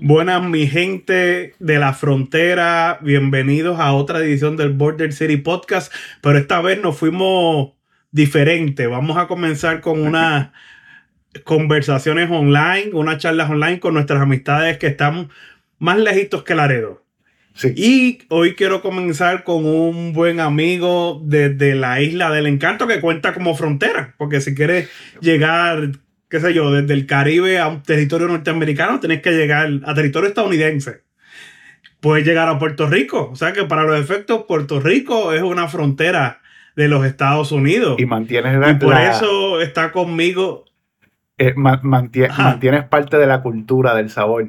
Buenas mi gente de la frontera, bienvenidos a otra edición del Border City Podcast, pero esta vez nos fuimos diferente. Vamos a comenzar con unas conversaciones online, unas charlas online con nuestras amistades que están más lejitos que Laredo. Sí. Y hoy quiero comenzar con un buen amigo desde la isla del encanto que cuenta como frontera, porque si quieres llegar qué sé yo, desde el Caribe a un territorio norteamericano, tenés que llegar a territorio estadounidense. Puedes llegar a Puerto Rico. O sea que para los efectos, Puerto Rico es una frontera de los Estados Unidos. Y mantienes la, Y por la- eso está conmigo. eh, ma- mantienes parte de la cultura del sabor.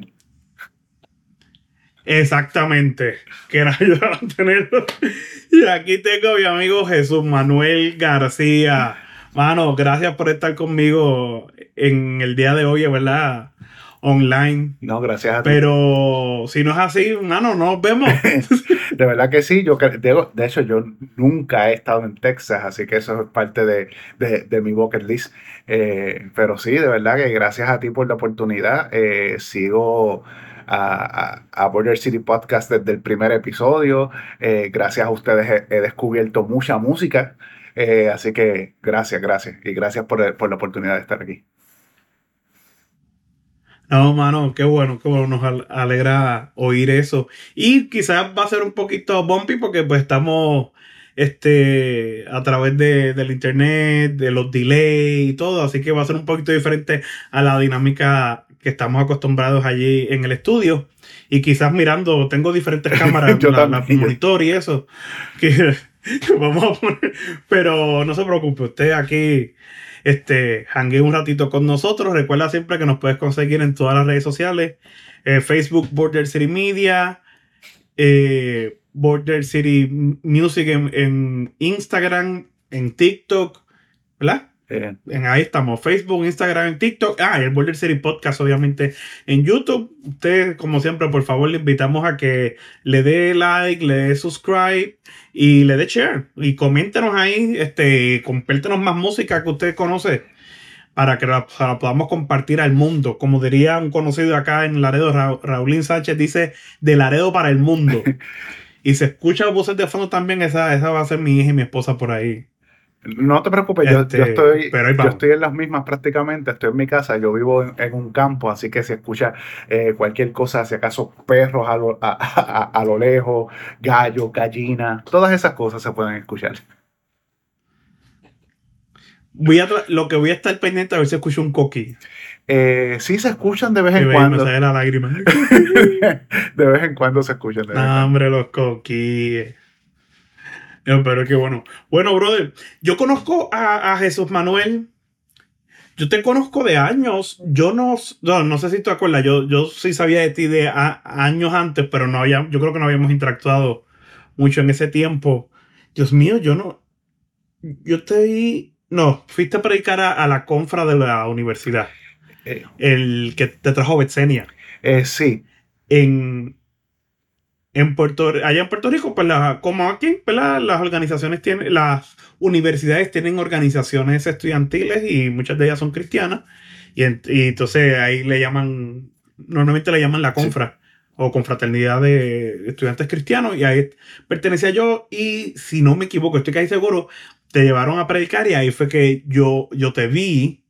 Exactamente. Que era ayudar a tenerlo. Y aquí tengo a mi amigo Jesús Manuel García. Mano, gracias por estar conmigo en el día de hoy, ¿verdad? Online. No, gracias a ti. Pero si no es así, mano, no nos vemos. De verdad que sí, yo de, de hecho yo nunca he estado en Texas, así que eso es parte de, de- de mi bucket list. Eh, pero sí, de verdad que gracias a ti por la oportunidad. Eh, sigo a, a- Border City Podcast desde el primer episodio. Eh, gracias a ustedes he, descubierto mucha música. Eh, así que gracias, gracias. Y gracias por, por la oportunidad de estar aquí. No, mano, qué bueno, qué bueno, nos al- alegra oír eso. Y quizás va a ser un poquito bumpy porque pues estamos este, a través de, del internet, de los delays y todo, así que va a ser un poquito diferente a la dinámica que estamos acostumbrados allí en el estudio. Y quizás mirando, tengo diferentes cámaras, la, monitor y eso, que vamos a poner, pero no se preocupe, usted aquí este, hangue un ratito con nosotros. Recuerda siempre que nos puedes conseguir en todas las redes sociales. eh, Facebook Border City Media, eh, Border City Music en, en Instagram, en TikTok, ¿verdad? Eh, En, ahí estamos, Facebook, Instagram, TikTok. Ah, y el Border City Podcast, obviamente, en YouTube. Usted, como siempre, por favor, le invitamos a que le dé like, le dé subscribe y le dé share. Y coméntenos ahí, este, compártenos más música que usted conoce para que la, la podamos compartir al mundo. Como diría un conocido acá en Laredo, Ra- Raulín Sánchez, dice de Laredo para el mundo. y se escucha voces de fondo también, esa, esa va a ser mi hija y mi esposa por ahí. No te preocupes, yo, Este, yo estoy, yo estoy en las mismas prácticamente, estoy en mi casa, yo vivo en, en un campo, así que si escucha eh, cualquier cosa, si acaso perros a lo, a, a- a lo lejos, gallos, gallinas, todas esas cosas se pueden escuchar. Voy a lo que voy a estar pendiente a ver si escucho un coquí. Eh, sí se escuchan de vez en ve- me cuando, sale la lágrima. de vez en cuando se escuchan. de vez en No, cuando. hombre, los coquíes. No, pero qué bueno. Bueno, brother, yo conozco a, a Jesús Manuel. Yo te conozco de años. Yo no, no, no sé si te acuerdas. Yo, yo sí sabía de ti de a- años antes, pero no había, yo creo que no habíamos interactuado mucho en ese tiempo. Dios mío, yo no. Yo te vi. No, fuiste a predicar a, a la confra de la universidad. Eh, El que te trajo Betsenia. eh, sí, en, en Puerto allá en Puerto Rico, pues la- como aquí, pues la- las organizaciones tienen, las universidades tienen organizaciones estudiantiles y muchas de ellas son cristianas. Y, en- y entonces ahí le llaman, normalmente le llaman la confra o confraternidad de estudiantes cristianos. Y ahí pertenecía yo y si no me equivoco, estoy casi seguro, te llevaron a predicar y ahí fue que yo, yo te vi.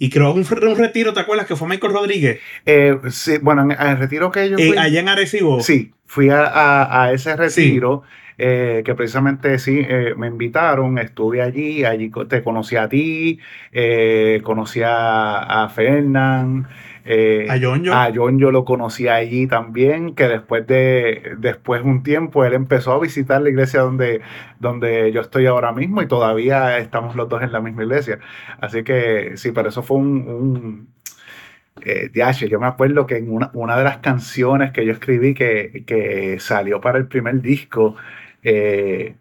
Y creo que un, un retiro, ¿te acuerdas? Que fue Michael Rodríguez. eh, sí, bueno, en el retiro que yo Eh, allá en Arecibo. Sí, fui a, a- a ese retiro eh, que precisamente sí eh, me invitaron, estuve allí, allí te conocí a ti, eh, conocí a, a Fernán, eh, A John John. a John yo lo conocí allí también, que después de después de un tiempo él empezó a visitar la iglesia donde, donde yo estoy ahora mismo y todavía estamos los dos en la misma iglesia. Así que sí, pero eso fue un, un eh, yo me acuerdo que en una, una de las canciones que yo escribí que, que salió para el primer disco, eh,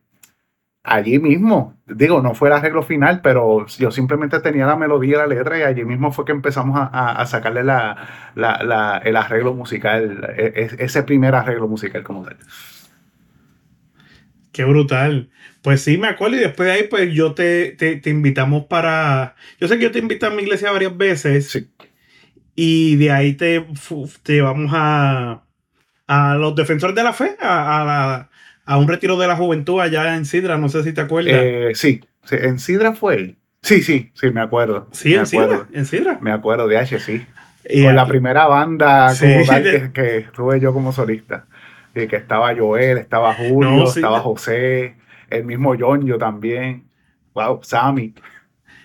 allí mismo, digo, no fue el arreglo final, pero yo simplemente tenía la melodía y la letra y allí mismo fue que empezamos a, a- sacarle la, la- la- el arreglo musical, e- e- ese primer arreglo musical como tal. Qué brutal. Pues sí, me acuerdo. Y después de ahí, pues yo te, te, te invitamos para. Yo sé que yo te invité a mi iglesia varias veces. Sí. Y de ahí te, te llevamos a, a los defensores de la fe, a, a, la- a un retiro de la juventud allá en Sidra. No sé si te acuerdas. Eh, sí, en Sidra fue. Sí, sí, sí, me acuerdo. sí, me en Sidra. acuerdo. En Sidra. Me acuerdo de H, sí. Y Con la primera banda Sí, como tal que, que tuve yo como solista. Y que estaba Joel, estaba Julio, No, sí, estaba José, el mismo John, yo también. Wow, Sammy.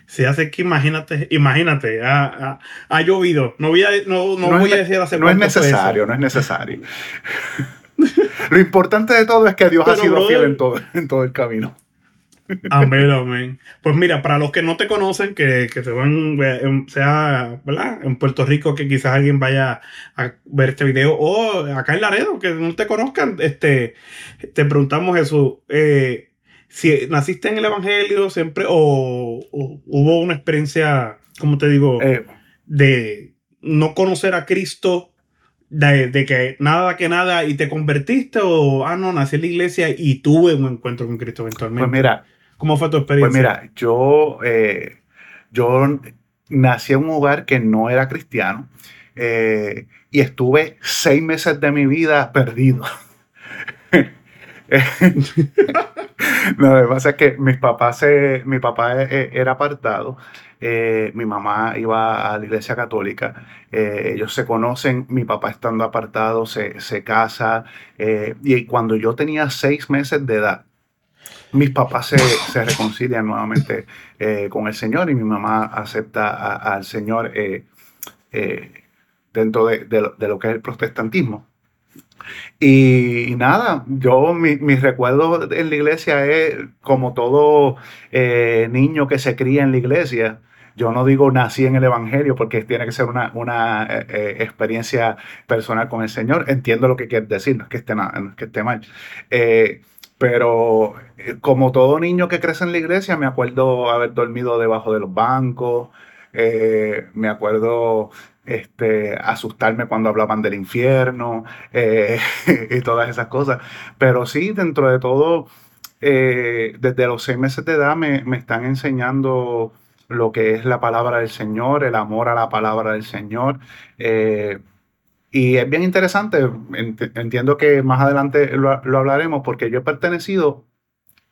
Sí, hace que imagínate, imagínate, ha, ha- ha llovido. No voy a, no, no No es voy a decir hace No es necesario, no es necesario. Lo importante de todo es que Dios ha sido brother- fiel en todo, en todo el camino. Amén, amén. Pues mira, para los que no te conocen, que, que se van, eh, sea, ¿verdad? En Puerto Rico, que quizás alguien vaya a ver este video, o acá en Laredo, que no te conozcan, este, te preguntamos eso, eh, si naciste en el Evangelio siempre, o, o hubo una experiencia, como te digo, Eh, de no conocer a Cristo, de, de que nada que nada y te convertiste, o, ah, no, nací en la iglesia y tuve un encuentro con Cristo eventualmente. pues mira, ¿Cómo fue tu pues experiencia? mira, yo, eh, yo nací en un hogar que no era cristiano eh, y estuve seis meses de mi vida perdido. No, lo que pasa es que mis papás se, mi papá eh, era apartado, eh, mi mamá iba a la iglesia católica, eh, ellos se conocen, mi papá estando apartado se, se casa, eh, y cuando yo tenía seis meses de edad, mis papás se, se reconcilian nuevamente con el Señor y mi mamá acepta al Señor dentro de, de de lo que es el protestantismo. Y, nada, yo mi, mi recuerdo en la iglesia es como todo eh, niño que se cría en la iglesia. Yo no digo nací en el Evangelio porque tiene que ser una, una eh, eh, experiencia personal con el Señor. Entiendo lo que quieres decir, no es que esté, no es que esté mal. Pero como todo niño que crece en la iglesia, me acuerdo haber dormido debajo de los bancos, me acuerdo este, asustarme cuando hablaban del infierno eh, y todas esas cosas. Pero sí, dentro de todo, eh, desde los seis meses de edad me, me están enseñando lo que es la palabra del Señor, el amor a la palabra del Señor. eh, y es bien interesante, ent- entiendo que más adelante lo, lo hablaremos, porque yo he pertenecido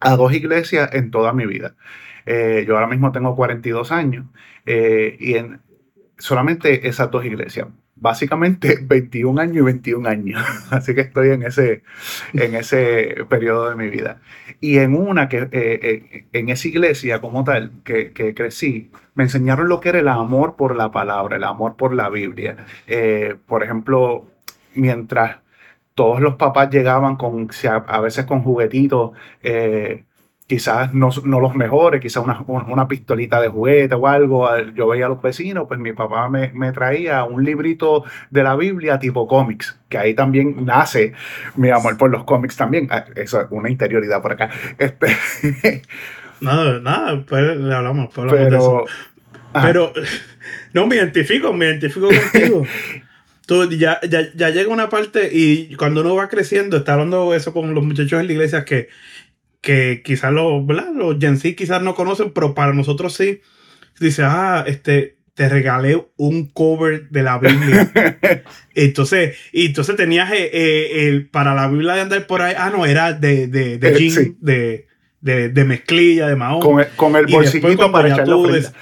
a dos iglesias en toda mi vida. Eh, yo ahora mismo tengo 42 años eh, y en solamente esas dos iglesias. Básicamente 21 años y 21 años. Así que estoy en ese, en ese periodo de mi vida. Y en una que, eh, eh, en esa iglesia como tal, que, crecí, me enseñaron lo que era el amor por la palabra, el amor por la Biblia. Eh, por ejemplo, mientras todos los papás llegaban con, a, veces con juguetitos, quizás no, no los mejores, quizás una, un- una pistolita de juguete o algo. al- Yo veía a los vecinos, pues mi papá me, me traía un librito de la Biblia tipo cómics, que ahí también nace mi amor por los cómics también. Ah, Eso es una interioridad por acá. Este, Nada, nada, después le hablamos, después hablamos de eso. pero. Pero, no, me identifico, me identifico contigo. Tú, ya, ya, ya llega una parte y cuando uno va creciendo, está hablando eso con los muchachos en la iglesia que, que quizás los, los Gen Z quizás no conocen, pero para nosotros sí. Dice, ah, este, te regalé un cover de la Biblia. entonces, y entonces tenías eh, eh, el, para la Biblia de andar por ahí, ah, no, era de, de, de Eh, jean, sí. de, de, de mezclilla, de mahón. con el, con el bolsillito para tú ofrenda.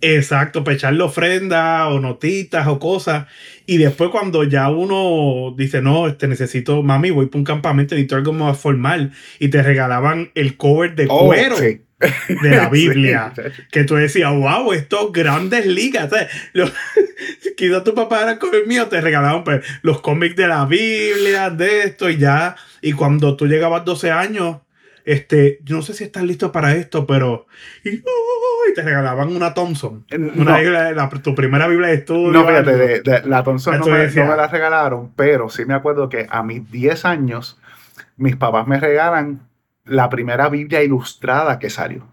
Exacto, para echarle ofrenda o notitas o cosas. Y después cuando ya uno dice, no, este necesito, mami, voy para un campamento, necesito algo más formal. Y te regalaban el cover de Oh, cuero sí. de la Biblia. Sí, que tú decías, wow, estos grandes ligas. O sea, quizás tu papá era con el mío, te regalaban pues, los cómics de la Biblia, de esto y ya. Y cuando tú llegabas a 12 años, este, yo no sé si estás listo para esto, pero. Y, uy, te regalaban una Thompson. Una No. Biblia, la- tu primera Biblia de estudio. No, fíjate, algo. de, de- la Thompson no me, no me la regalaron, pero sí me acuerdo que a mis 10 años mis papás me regalan la primera Biblia ilustrada que salió,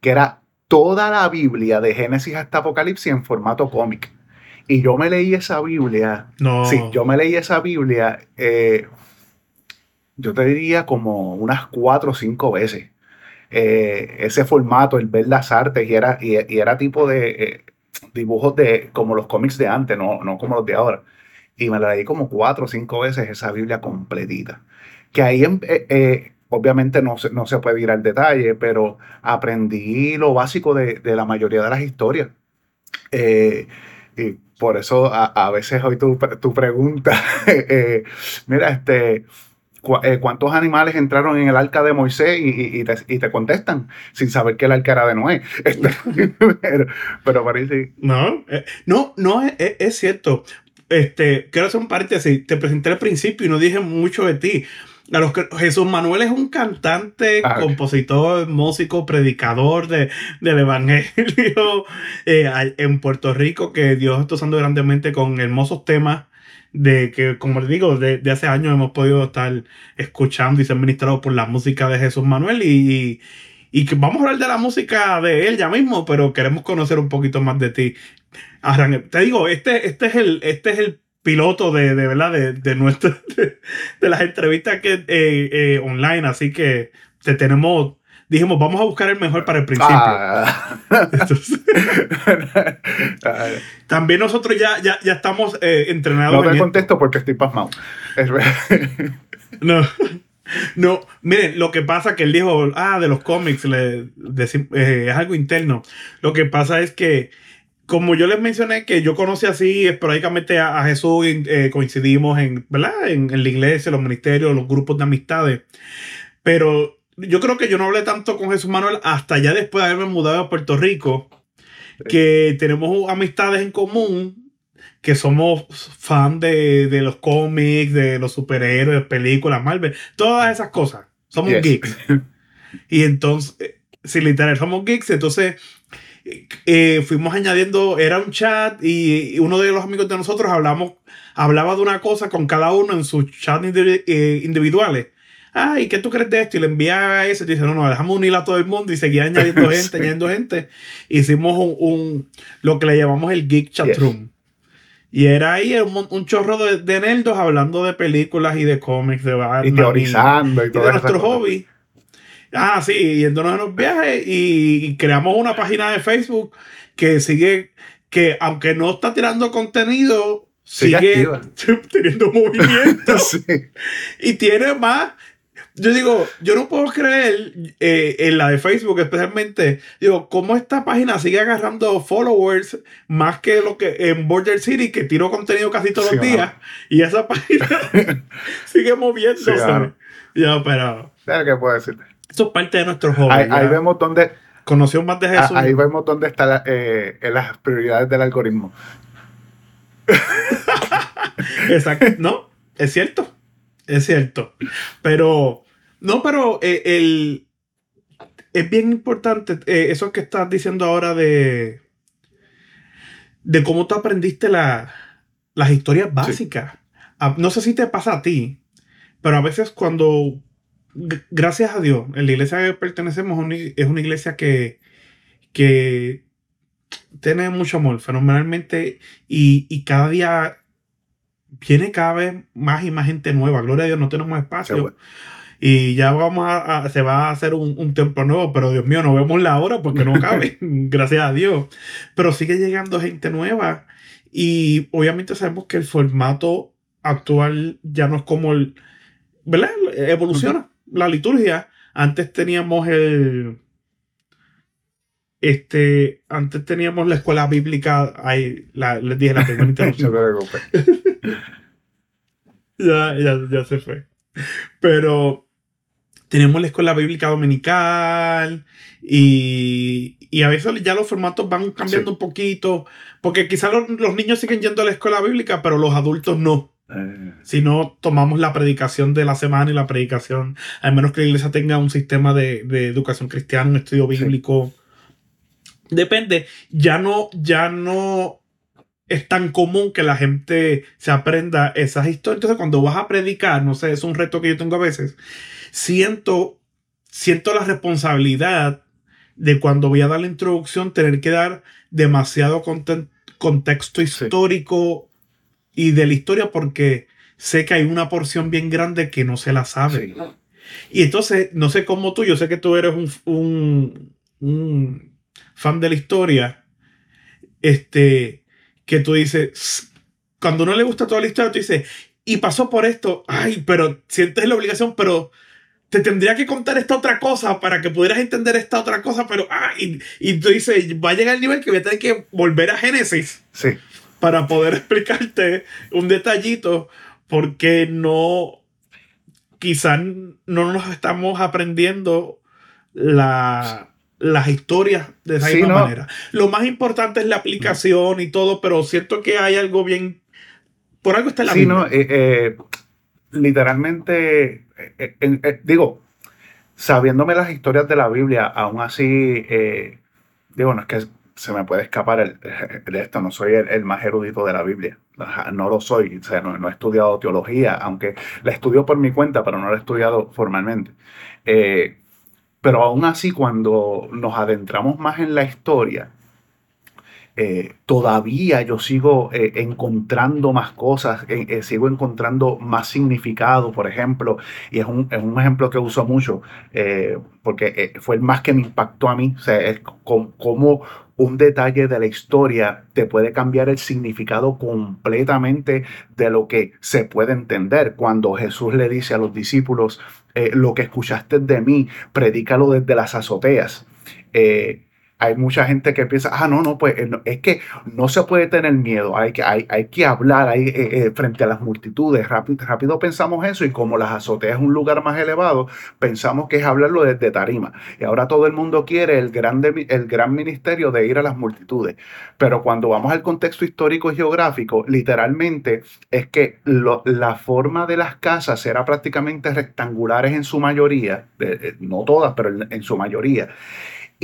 que era toda la Biblia de Génesis hasta Apocalipsis en formato cómic. Y yo me leí esa Biblia, No. sí, yo me leí esa Biblia eh, yo te diría como unas cuatro o cinco veces. Eh, ese formato, el ver las artes, y era, y, era tipo de eh, dibujos de como los cómics de antes, no, no como los de ahora. Y me la leí como cuatro o cinco veces esa Biblia completita. Que ahí em, eh, obviamente no se, no se puede ir al detalle, pero aprendí lo básico de, de la mayoría de las historias. y por eso a, veces hoy tu, tu pregunta, mira, este, eh, cuántos animales entraron en el arca de Moisés y, te, contestan sin saber que el arca era de Noé. Este, pero, parece... No, eh, no, no, es, cierto. Este, quiero hacer un paréntesis. Te presenté al principio y no dije mucho de ti. A los que, Jesús Manuel es un cantante, ah, compositor, músico, predicador de, del Evangelio eh, en Puerto Rico, que Dios está usando grandemente con hermosos temas de que, como les digo, de, hace años hemos podido estar escuchando y ser ministrados por la música de Jesús Manuel y, y, que vamos a hablar de la música de él ya mismo, pero queremos conocer un poquito más de ti. te digo, este, este, es el, este es el piloto de, de verdad de, de, nuestro, de, las entrevistas que eh, eh, online, así que te tenemos dijimos, vamos a buscar el mejor para el principio. Ah. también nosotros ya, ya, ya estamos eh, entrenados. No te contesto porque estoy pasmado. no. No, miren, lo que pasa que él dijo, ah, de los cómics, le, eh, es algo interno. Lo que pasa es que, como yo les mencioné, que yo conocí así esporádicamente a, Jesús, eh, coincidimos en, ¿verdad? En, en, la iglesia, los ministerios, los grupos de amistades, pero yo creo que yo no hablé tanto con Jesús Manuel hasta ya después de haberme mudado a Puerto Rico, que tenemos amistades en común, que somos fan de, los cómics, de los superhéroes, películas, Marvel, todas esas cosas. Somos geeks. Y entonces, eh, si literal, somos geeks, entonces eh, fuimos añadiendo, era un chat y, uno de los amigos de nosotros hablamos, hablaba de una cosa con cada uno en sus chats eh, individuales ay, ¿qué tú crees de esto? Y le enviaba a ese y dice, no, no, dejamos unir a todo el mundo y seguía añadiendo gente, añadiendo gente. Hicimos un, lo que le llamamos el Geek Chat Room. Y era ahí un, un chorro de, de, nerdos hablando de películas y de cómics, de Batman. Y teorizando y, todo y de nuestro hobby. Ah, sí, yéndonos en los viajes y creamos una página de Facebook que sigue, que aunque no está tirando contenido, sigue, teniendo movimiento. sí. Y tiene más yo digo, yo no puedo creer eh, en la de Facebook especialmente, digo, cómo esta página sigue agarrando followers más que lo que en Border City, que tiro contenido casi todos los días, y esa página sigue moviéndose. Yo, pero... ¿Qué puedo decirte? Eso es parte de nuestro hobby. Ahí, vemos dónde... Conoció más de Jesús. Ahí vemos dónde están eh, las prioridades del algoritmo. Exacto. No, es cierto. Es cierto. Pero no, pero eh, el, es bien importante eh, eso que estás diciendo ahora de, de cómo tú aprendiste las historias básicas. Ah, no sé si te pasa a ti, pero a veces cuando, gracias a Dios, en la iglesia que pertenecemos es una iglesia que, que tiene mucho amor fenomenalmente y, y cada día viene cada vez más y más gente nueva. Gloria a Dios, no tenemos espacio y ya vamos a, se va a hacer un, templo nuevo, pero Dios mío, no vemos la hora porque no cabe, gracias a Dios. Pero sigue llegando gente nueva y obviamente sabemos que el formato actual ya no es como el, ¿verdad? Evoluciona la liturgia. Antes teníamos el, este, antes teníamos la escuela bíblica, ahí la, les dije la primera interrupción. ya, ya, ya se fue. Pero tenemos la escuela bíblica dominical y, y, a veces ya los formatos van cambiando un poquito, porque quizás los, niños siguen yendo a la escuela bíblica, pero los adultos no. Eh. Si no tomamos la predicación de la semana y la predicación, al menos que la iglesia tenga un sistema de, de educación cristiana, un estudio bíblico. Depende, ya no, ya no es tan común que la gente se aprenda esas historias. Entonces, cuando vas a predicar, no sé, es un reto que yo tengo a veces siento, siento la responsabilidad de cuando voy a dar la introducción tener que dar demasiado contexto histórico y de la historia porque sé que hay una porción bien grande que no se la sabe. Y entonces, no sé cómo tú, yo sé que tú eres un, un, fan de la historia, este, que tú dices, cuando no le gusta toda la historia, tú dices, y pasó por esto, ay, pero sientes la obligación, pero te tendría que contar esta otra cosa para que pudieras entender esta otra cosa, pero, ah, y, y tú dices, va a llegar el nivel que voy a tener que volver a Génesis. Sí. Para poder explicarte un detallito, porque no, quizás no nos estamos aprendiendo la, las historias de esa misma manera. Lo más importante es la aplicación y todo, pero siento que hay algo bien. Por algo está en la sí, No, eh, eh, literalmente, eh, digo, sabiéndome las historias de la Biblia, aún así, digo, no es que se me puede escapar de esto, no soy el, más erudito de la Biblia, no lo soy, no, he estudiado teología, aunque la estudio por mi cuenta, pero no la he estudiado formalmente. Eh, pero aún así, cuando nos adentramos más en la historia, eh, todavía yo sigo eh, encontrando más cosas, sigo encontrando más significado, por ejemplo, y es un, ejemplo que uso mucho, porque fue el más que me impactó a mí, o es como un detalle de la historia te puede cambiar el significado completamente de lo que se puede entender. Cuando Jesús le dice a los discípulos, eh, lo que escuchaste de mí, predícalo desde las azoteas. Eh, hay mucha gente que piensa, ah, no, no, pues eh, es que no se puede tener miedo, hay que, hay, hay que hablar hay, eh, eh, frente a las multitudes. Rápido, rápido pensamos eso y como las azoteas es un lugar más elevado, pensamos que es hablarlo desde tarima. Y ahora todo el mundo quiere el, el gran ministerio de ir a las multitudes. Pero cuando vamos al contexto histórico y geográfico, literalmente es que la forma de las casas era prácticamente rectangulares en su mayoría, no todas, pero en su mayoría.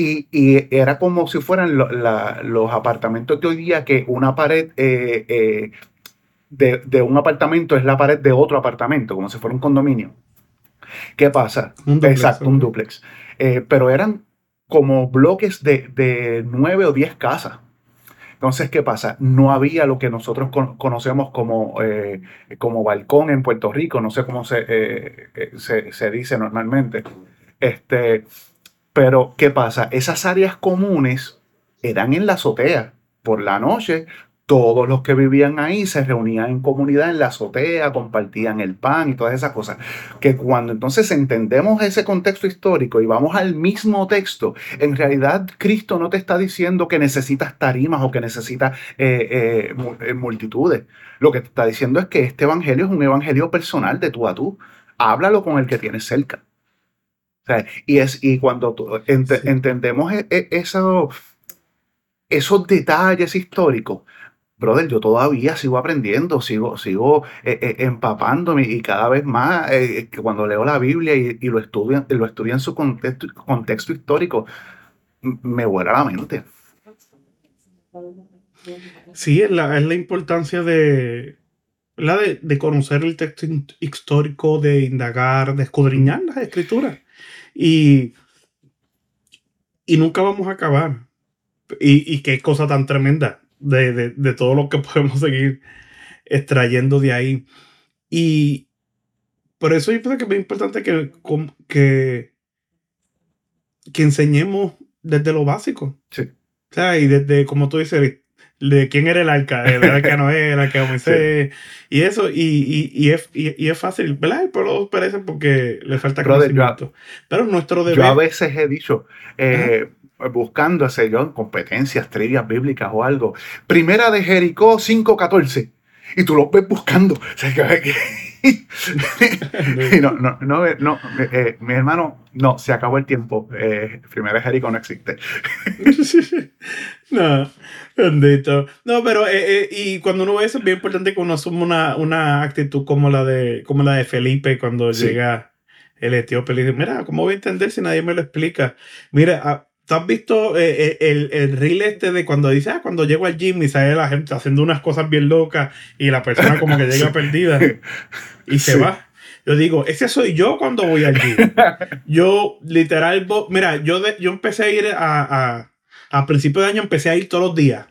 Y, era como si fueran los apartamentos de hoy día, que una pared eh, eh, de, un apartamento es la pared de otro apartamento, como si fuera un condominio. ¿Qué pasa? Exacto, un duplex. Eh, pero eran como bloques de, nueve o diez casas. Entonces, ¿qué pasa? No había lo que nosotros conocemos como, como balcón en Puerto Rico, no sé cómo se, se, se dice normalmente. Este, pero, ¿qué pasa? Esas áreas comunes eran en la azotea. Por la noche, todos los que vivían ahí se reunían en comunidad en la azotea, compartían el pan y todas esas cosas. Que cuando entonces entendemos ese contexto histórico y vamos al mismo texto, en realidad Cristo no te está diciendo que necesitas tarimas o que necesitas eh, eh, eh, multitudes. Lo que te está diciendo es que este evangelio es un evangelio personal de tú a tú. Háblalo con el que tienes cerca y, es, y cuando entendemos e, e, eso, esos detalles históricos, brother, yo todavía sigo aprendiendo, sigo, sigo eh, eh, empapándome y cada vez más eh, cuando leo la Biblia y, lo, estudio, lo estudio en su contexto, contexto histórico, me vuela la mente. Sí, es la, es la importancia de, la de, de, conocer el texto histórico, de indagar, de escudriñar las escrituras. Y, y nunca vamos a acabar. Y, y qué cosa tan tremenda de, de, todo lo que podemos seguir extrayendo de ahí. Y por eso yo creo que es muy importante que, que, que enseñemos desde lo básico. Sí. O sea, y desde, como tú dices, de quién era el arca, el arca Noé, el arca Moisés, y eso, y, y, y, es, y, es fácil, ¿verdad? El pueblo perece porque le falta conocimiento. Pero nuestro deber... Yo a veces he dicho, eh, buscando ese yo, competencias, trivias bíblicas o algo, primera de Jericó 5.14, y tú lo ves buscando. O sea, que, no, no, no, no eh, mi hermano, no, se acabó el tiempo. Eh, primera Jericó no existe. no, bendito. No, pero eh, eh, y cuando uno ve eso es bien importante que uno asuma una, una actitud como la de, como la de Felipe cuando llega el etíope le dice, mira, ¿cómo voy a entender si nadie me lo explica? Mira, ah, ¿Tú has visto el, el, reel este de cuando dice, ah, cuando llego al gym y sale la gente haciendo unas cosas bien locas y la persona como que llega perdida y se va? Yo digo, ese soy yo cuando voy al gym. Yo, literal, mira, yo, yo empecé a ir a, a, a principio de año, empecé a ir todos los días.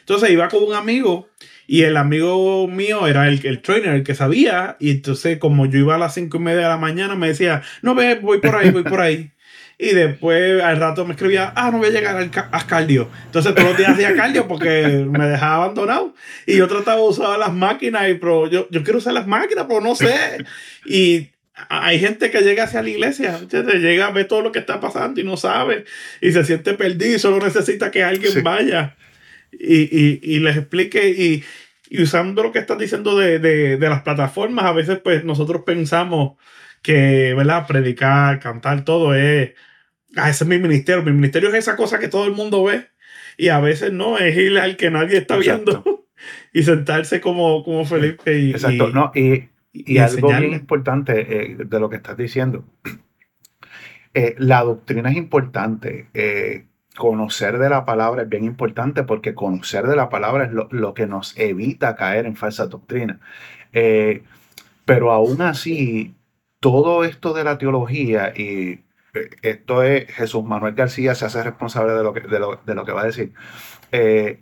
Entonces iba con un amigo Y el amigo mío era el, el trainer, el que sabía. Y entonces, como yo iba a las cinco y media de la mañana, me decía, no ve, voy por ahí, voy por ahí. Y después al rato me escribía, ah, no voy a llegar al a cardio. Entonces todos los días hacía cardio porque me dejaba abandonado. Y yo trataba de usar las máquinas, y, pero yo, yo quiero usar las máquinas, pero no sé. Y hay gente que llega hacia la iglesia, llega a ver todo lo que está pasando y no sabe. Y se siente perdido y solo necesita que alguien vaya y, y, y, les explique. Y, y, usando lo que estás diciendo de, de, de las plataformas, a veces pues nosotros pensamos que, ¿verdad? Predicar, cantar, todo es, ah, ese es mi ministerio. Mi ministerio es esa cosa que todo el mundo ve y a veces no, es ir al que nadie está viendo y sentarse como, como Felipe. Y, Exacto, no, y, y, algo bien importante eh, de lo que estás diciendo. Eh, la doctrina es importante. Eh, conocer de la palabra es bien importante porque conocer de la palabra es lo, lo que nos evita caer en falsa doctrina. pero aún así, todo esto de la teología, y eh, esto es Jesús Manuel García se hace responsable de lo que, de lo, que va a decir. Eh,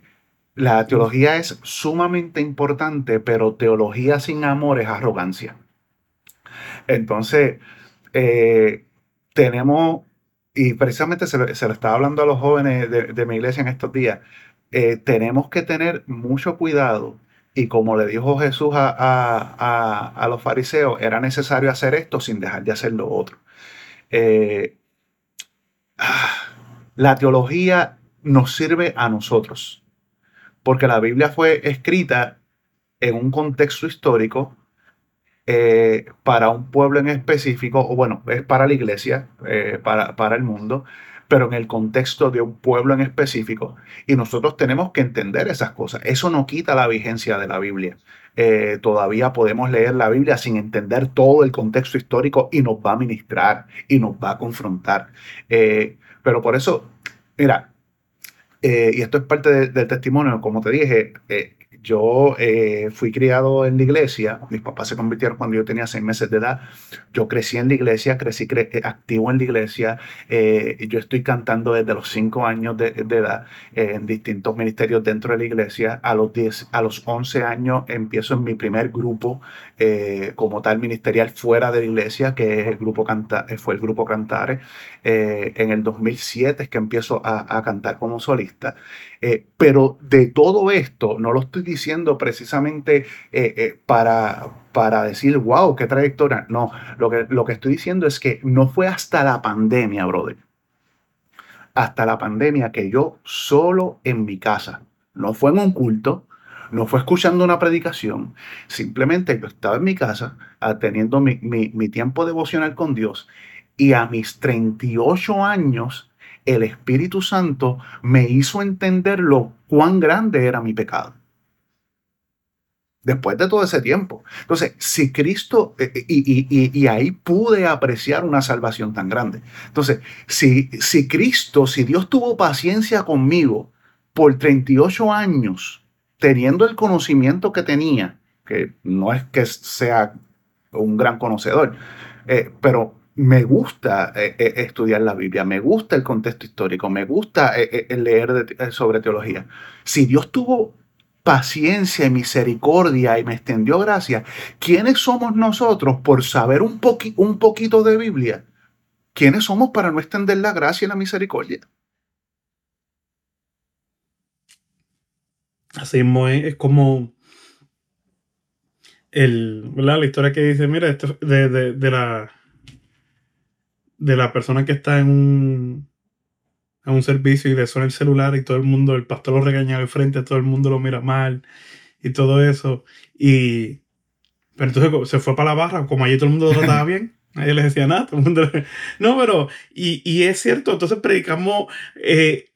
la teología es sumamente importante, pero teología sin amor es arrogancia. Entonces, eh, tenemos, y precisamente se lo, estaba hablando a los jóvenes de, mi iglesia en estos días, tenemos que tener mucho cuidado y como le dijo Jesús a, los fariseos, era necesario hacer esto sin dejar de hacer lo otro. Eh, ah, la teología nos sirve a nosotros, porque la Biblia fue escrita en un contexto histórico eh, para un pueblo en específico, o bueno, es para la iglesia, eh, para, para el mundo, pero en el contexto de un pueblo en específico. Y nosotros tenemos que entender esas cosas. Eso no quita la vigencia de la Biblia. Eh, todavía podemos leer la Biblia sin entender todo el contexto histórico y nos va a ministrar y nos va a confrontar. Eh, pero por eso, mira, eh, y esto es parte del testimonio, como te dije, yo eh, fui criado en la iglesia, mis papás se convirtieron cuando yo tenía seis meses de edad, yo crecí en la iglesia, crecí eh, activo en la iglesia, eh, yo estoy cantando desde los cinco años de, edad en distintos ministerios dentro de la iglesia, a los, 10, a los 11 años empiezo en mi primer grupo como tal ministerial fuera de la iglesia, que es el grupo Canta, fue el grupo Cantares, en el 2007 es que empiezo a, cantar como solista. Eh, pero de todo esto, no lo estoy diciendo precisamente eh, eh, para, para decir, wow, qué trayectoria. No, lo que, lo que estoy diciendo es que no fue hasta la pandemia, brother. Hasta la pandemia que yo solo en mi casa, no fue en un culto, no fue escuchando una predicación, simplemente yo estaba en mi casa teniendo mi, mi, mi tiempo devocional con Dios y a mis 38 años el Espíritu Santo me hizo entender lo cuán grande era mi pecado. Después de todo ese tiempo. Entonces, si Cristo, eh, eh, y, ahí pude apreciar una salvación tan grande. Entonces, si, si Cristo, si Dios tuvo paciencia conmigo por 38 años, teniendo el conocimiento que tenía, que no es que sea un gran conocedor, eh, pero me gusta eh, eh, estudiar la Biblia, me gusta el contexto histórico, me gusta eh, leer sobre teología. Si Dios tuvo paciencia y misericordia y me extendió gracia, ¿quiénes somos nosotros por saber un, un poquito de Biblia? ¿Quiénes somos para no extender la gracia y la misericordia? Así es, como el, la historia que dice, mira, esto de la de la persona que está en un, en un servicio y le suena el celular y todo el mundo, el pastor lo regaña al frente, todo el mundo lo mira mal y todo eso. Y, pero entonces se fue para la barra, como allí todo el mundo lo trataba bien. Nadie les decía nada, todo el mundo No, pero, y, y, es cierto, entonces predicamos, eh,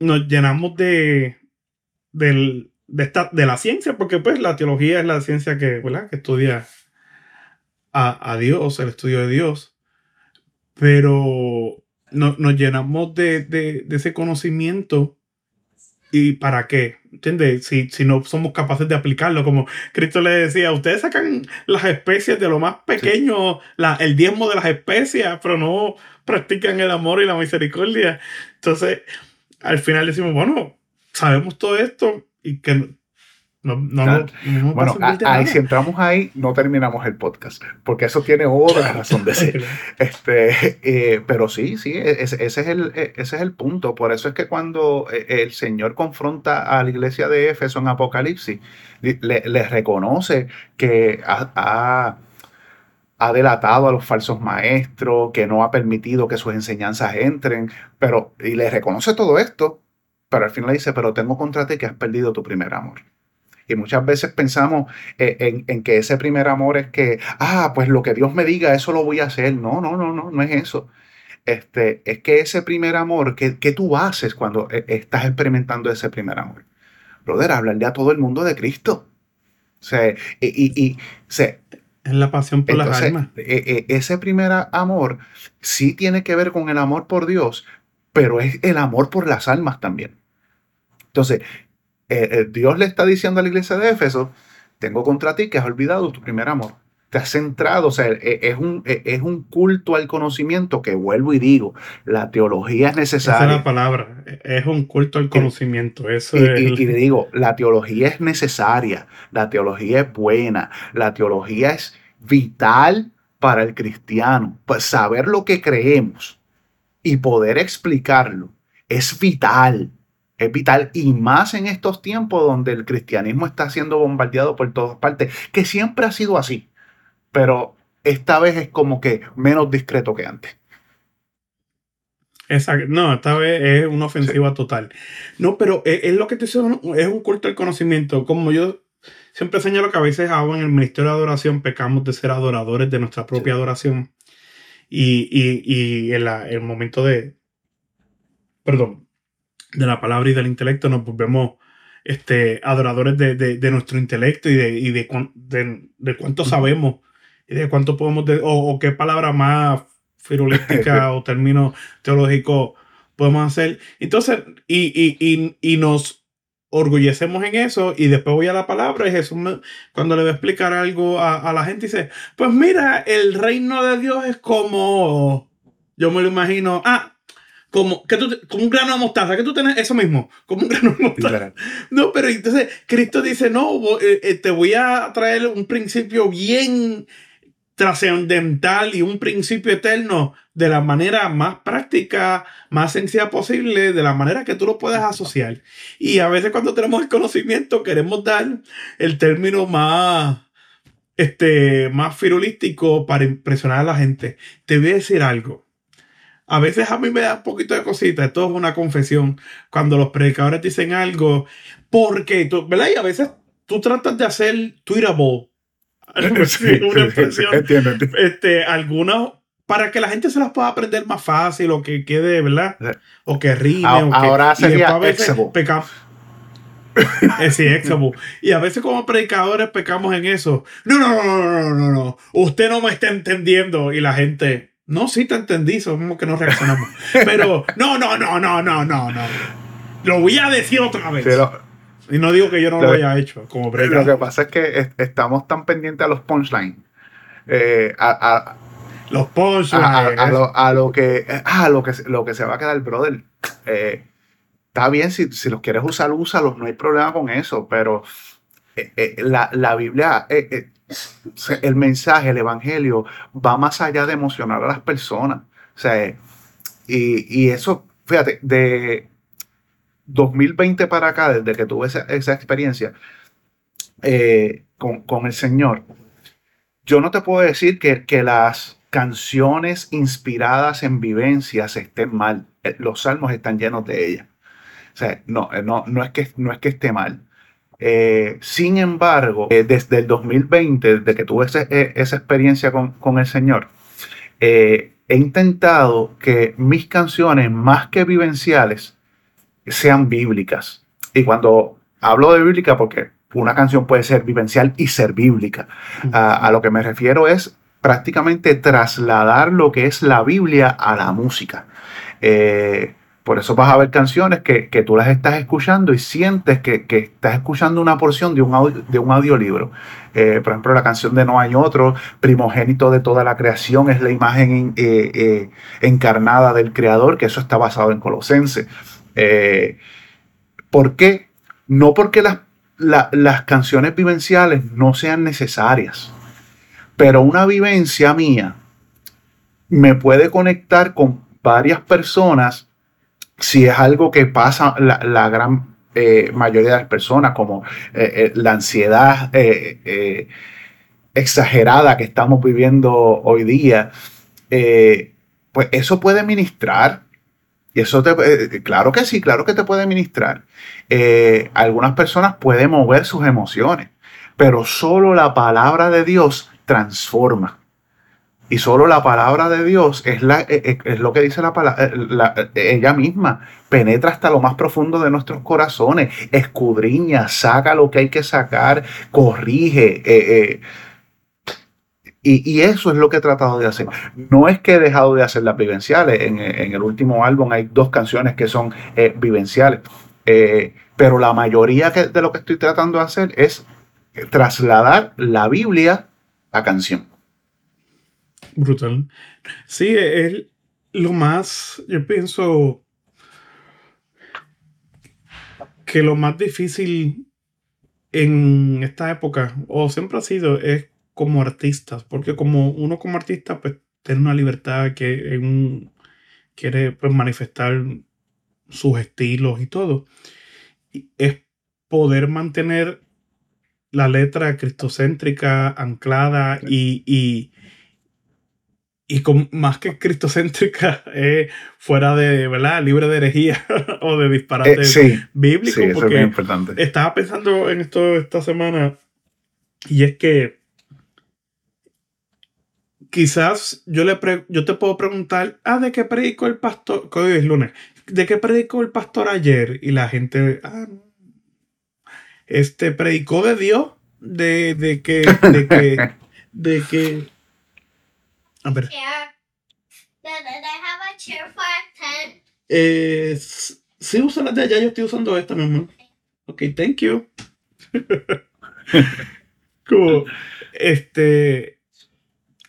nos llenamos de, de, esta, de la ciencia, porque pues la teología es la ciencia que, ¿verdad? que estudia a, a Dios, el estudio de Dios pero nos llenamos de, ese conocimiento. ¿Y para qué? ¿Entiendes? Si, si no somos capaces de aplicarlo, como Cristo le decía, ustedes sacan las especies de lo más pequeño, el diezmo de las especies, pero no practican el amor y la misericordia. Entonces, al final decimos, bueno, sabemos todo esto y que No, no, no, bueno, ahí, si entramos ahí, no terminamos el podcast, porque eso tiene otra razón de ser. este, eh, pero sí, sí, ese, es el, e, ese es el punto. Por eso es que cuando eh, el Señor confronta a la iglesia de Éfeso en Apocalipsis, le, reconoce que ha, ha delatado a los falsos maestros, que no ha permitido que sus enseñanzas entren, pero y le reconoce todo esto, pero al final le dice, pero tengo contra ti que has perdido tu primer amor. Y muchas veces pensamos eh, en, que ese primer amor es que, ah, pues lo que Dios me diga, eso lo voy a hacer. No, no, no, no, no es eso. Este, es que ese primer amor, ¿qué, tú haces cuando eh, estás experimentando ese primer amor? Brother, hablarle a todo el mundo de Cristo. O sea, y, y, es la pasión por las almas. E, e, ese primer amor sí tiene que ver con el amor por Dios, pero es el amor por las almas también. Entonces, eh, eh, Dios le está diciendo a la iglesia de Éfeso, tengo contra ti que has olvidado tu primer amor. Te has centrado, o sea, e, es un, e, es un culto al conocimiento que vuelvo y digo, la teología es necesaria. Esa es la palabra, es un culto al conocimiento. Eso y, y, le digo, la teología es necesaria, la teología es buena, la teología es vital para el cristiano. Pues saber lo que creemos y poder explicarlo es vital es vital y más en estos tiempos donde el cristianismo está siendo bombardeado por todas partes, que siempre ha sido así, pero esta vez es como que menos discreto que antes. Exacto. No, esta vez es una ofensiva total. No, pero es, lo que te es un culto al conocimiento. Como yo siempre señalo que a veces hago en el ministerio de adoración, pecamos de ser adoradores de nuestra propia adoración. Y, y, en el momento de, perdón, de la palabra y del intelecto, nos volvemos este, adoradores de, nuestro intelecto y de, y de, cuánto sabemos y de cuánto podemos, o, qué palabra más firulística o término teológico podemos hacer. Entonces, y, y, nos orgullecemos en eso y después voy a la palabra y Jesús cuando le va a explicar algo a, a, la gente dice, pues mira, el reino de Dios es como, yo me lo imagino, ah, como, que tú, como un grano de mostaza, que tú tienes eso mismo, como un grano de mostaza. No, pero entonces Cristo dice, no, eh, eh, te voy a traer un principio bien trascendental y un principio eterno de la manera más práctica, más sencilla posible, de la manera que tú lo puedas asociar. Y a veces cuando tenemos el conocimiento queremos dar el término más, este, más firulístico para impresionar a la gente. Te voy a decir algo a veces a mí me da un poquito de cosita, esto es una confesión, cuando los predicadores dicen algo, porque, tú, ¿verdad? Y a veces tú tratas de hacer tweetable, una expresión, este, algunas, para que la gente se las pueda aprender más fácil o que quede, ¿verdad? O que rime. o que, ahora sería a veces eh, sí, Y a veces como predicadores pecamos en eso. No, no, no, no, no, no, no. Usted no me está entendiendo. Y la gente, no, sí te entendí, somos que no reaccionamos. Pero no, no, no, no, no, no, no. Lo voy a decir otra vez. y no digo que yo no lo, haya hecho como Lo que pasa es que estamos tan pendientes a los punchlines. Eh, a, los punchlines. A, lo, a, lo, que, a lo, que, lo que se va a quedar, brother. Eh, está bien, si, si los quieres usar, úsalos, no hay problema con eso, pero eh, la, la, Biblia el mensaje, el evangelio, va más allá de emocionar a las personas. O sea, y, eso, fíjate, de 2020 para acá, desde que tuve esa, experiencia eh, con, el Señor, yo no te puedo decir que, que las canciones inspiradas en vivencias estén mal. Eh, los salmos están llenos de ellas. O sea, no, eh, no, no, es, que, no es que esté mal. Eh, sin embargo, eh, desde el 2020, desde que tuve eh, esa experiencia con, el Señor, he intentado que mis canciones, más que vivenciales, sean bíblicas. Y cuando hablo de bíblica, porque una canción puede ser vivencial y ser bíblica, a, lo que me refiero es prácticamente trasladar lo que es la Biblia a la música. Por eso vas a ver canciones que, tú las estás escuchando y sientes que, estás escuchando una porción de un, de un audiolibro. Eh, por ejemplo, la canción de No hay otro, primogénito de toda la creación, es la imagen eh, eh, encarnada del Creador, que eso está basado en Colosense. ¿Por qué? No porque las las canciones vivenciales no sean necesarias, pero una vivencia mía me puede conectar con varias personas si es algo que pasa la, gran eh, mayoría de las personas, como eh, eh, la ansiedad exagerada que estamos viviendo hoy día, pues eso puede ministrar. Y eso te, claro que sí, claro que te puede ministrar. algunas personas pueden mover sus emociones, pero solo la palabra de Dios transforma. Y solo la palabra de Dios es, la, e, e, es, lo que dice la palabra, ella misma. Penetra hasta lo más profundo de nuestros corazones, escudriña, saca lo que hay que sacar, corrige. Eh, eh. Y, eso es lo que he tratado de hacer. No es que he dejado de hacer las vivenciales. En, el último álbum hay dos canciones que son eh, vivenciales. pero la mayoría de lo que estoy tratando de hacer es trasladar la Biblia a canción. Brutal. Sí, es lo más, yo pienso que lo más difícil en esta época, o siempre ha sido, es como artistas, porque como uno como artista, pues tiene una libertad que quiere pues, manifestar sus estilos y todo. es poder mantener la letra cristocéntrica anclada y, y con más que cristocéntrica, eh, fuera de, ¿verdad? Libre de herejía o de disparate eh, bíblico. Sí, porque es importante. Estaba pensando en esto esta semana y es que quizás yo, le yo te puedo preguntar, ah, ¿de qué predicó el pastor? Que hoy es lunes. ¿De qué predicó el pastor ayer? Y la gente, ah, este, predicó de Dios, de, de que, de que, de que a ver. Eh, sí, usa la de allá, yo estoy usando esta, mismo. Ok, thank you. Como, este,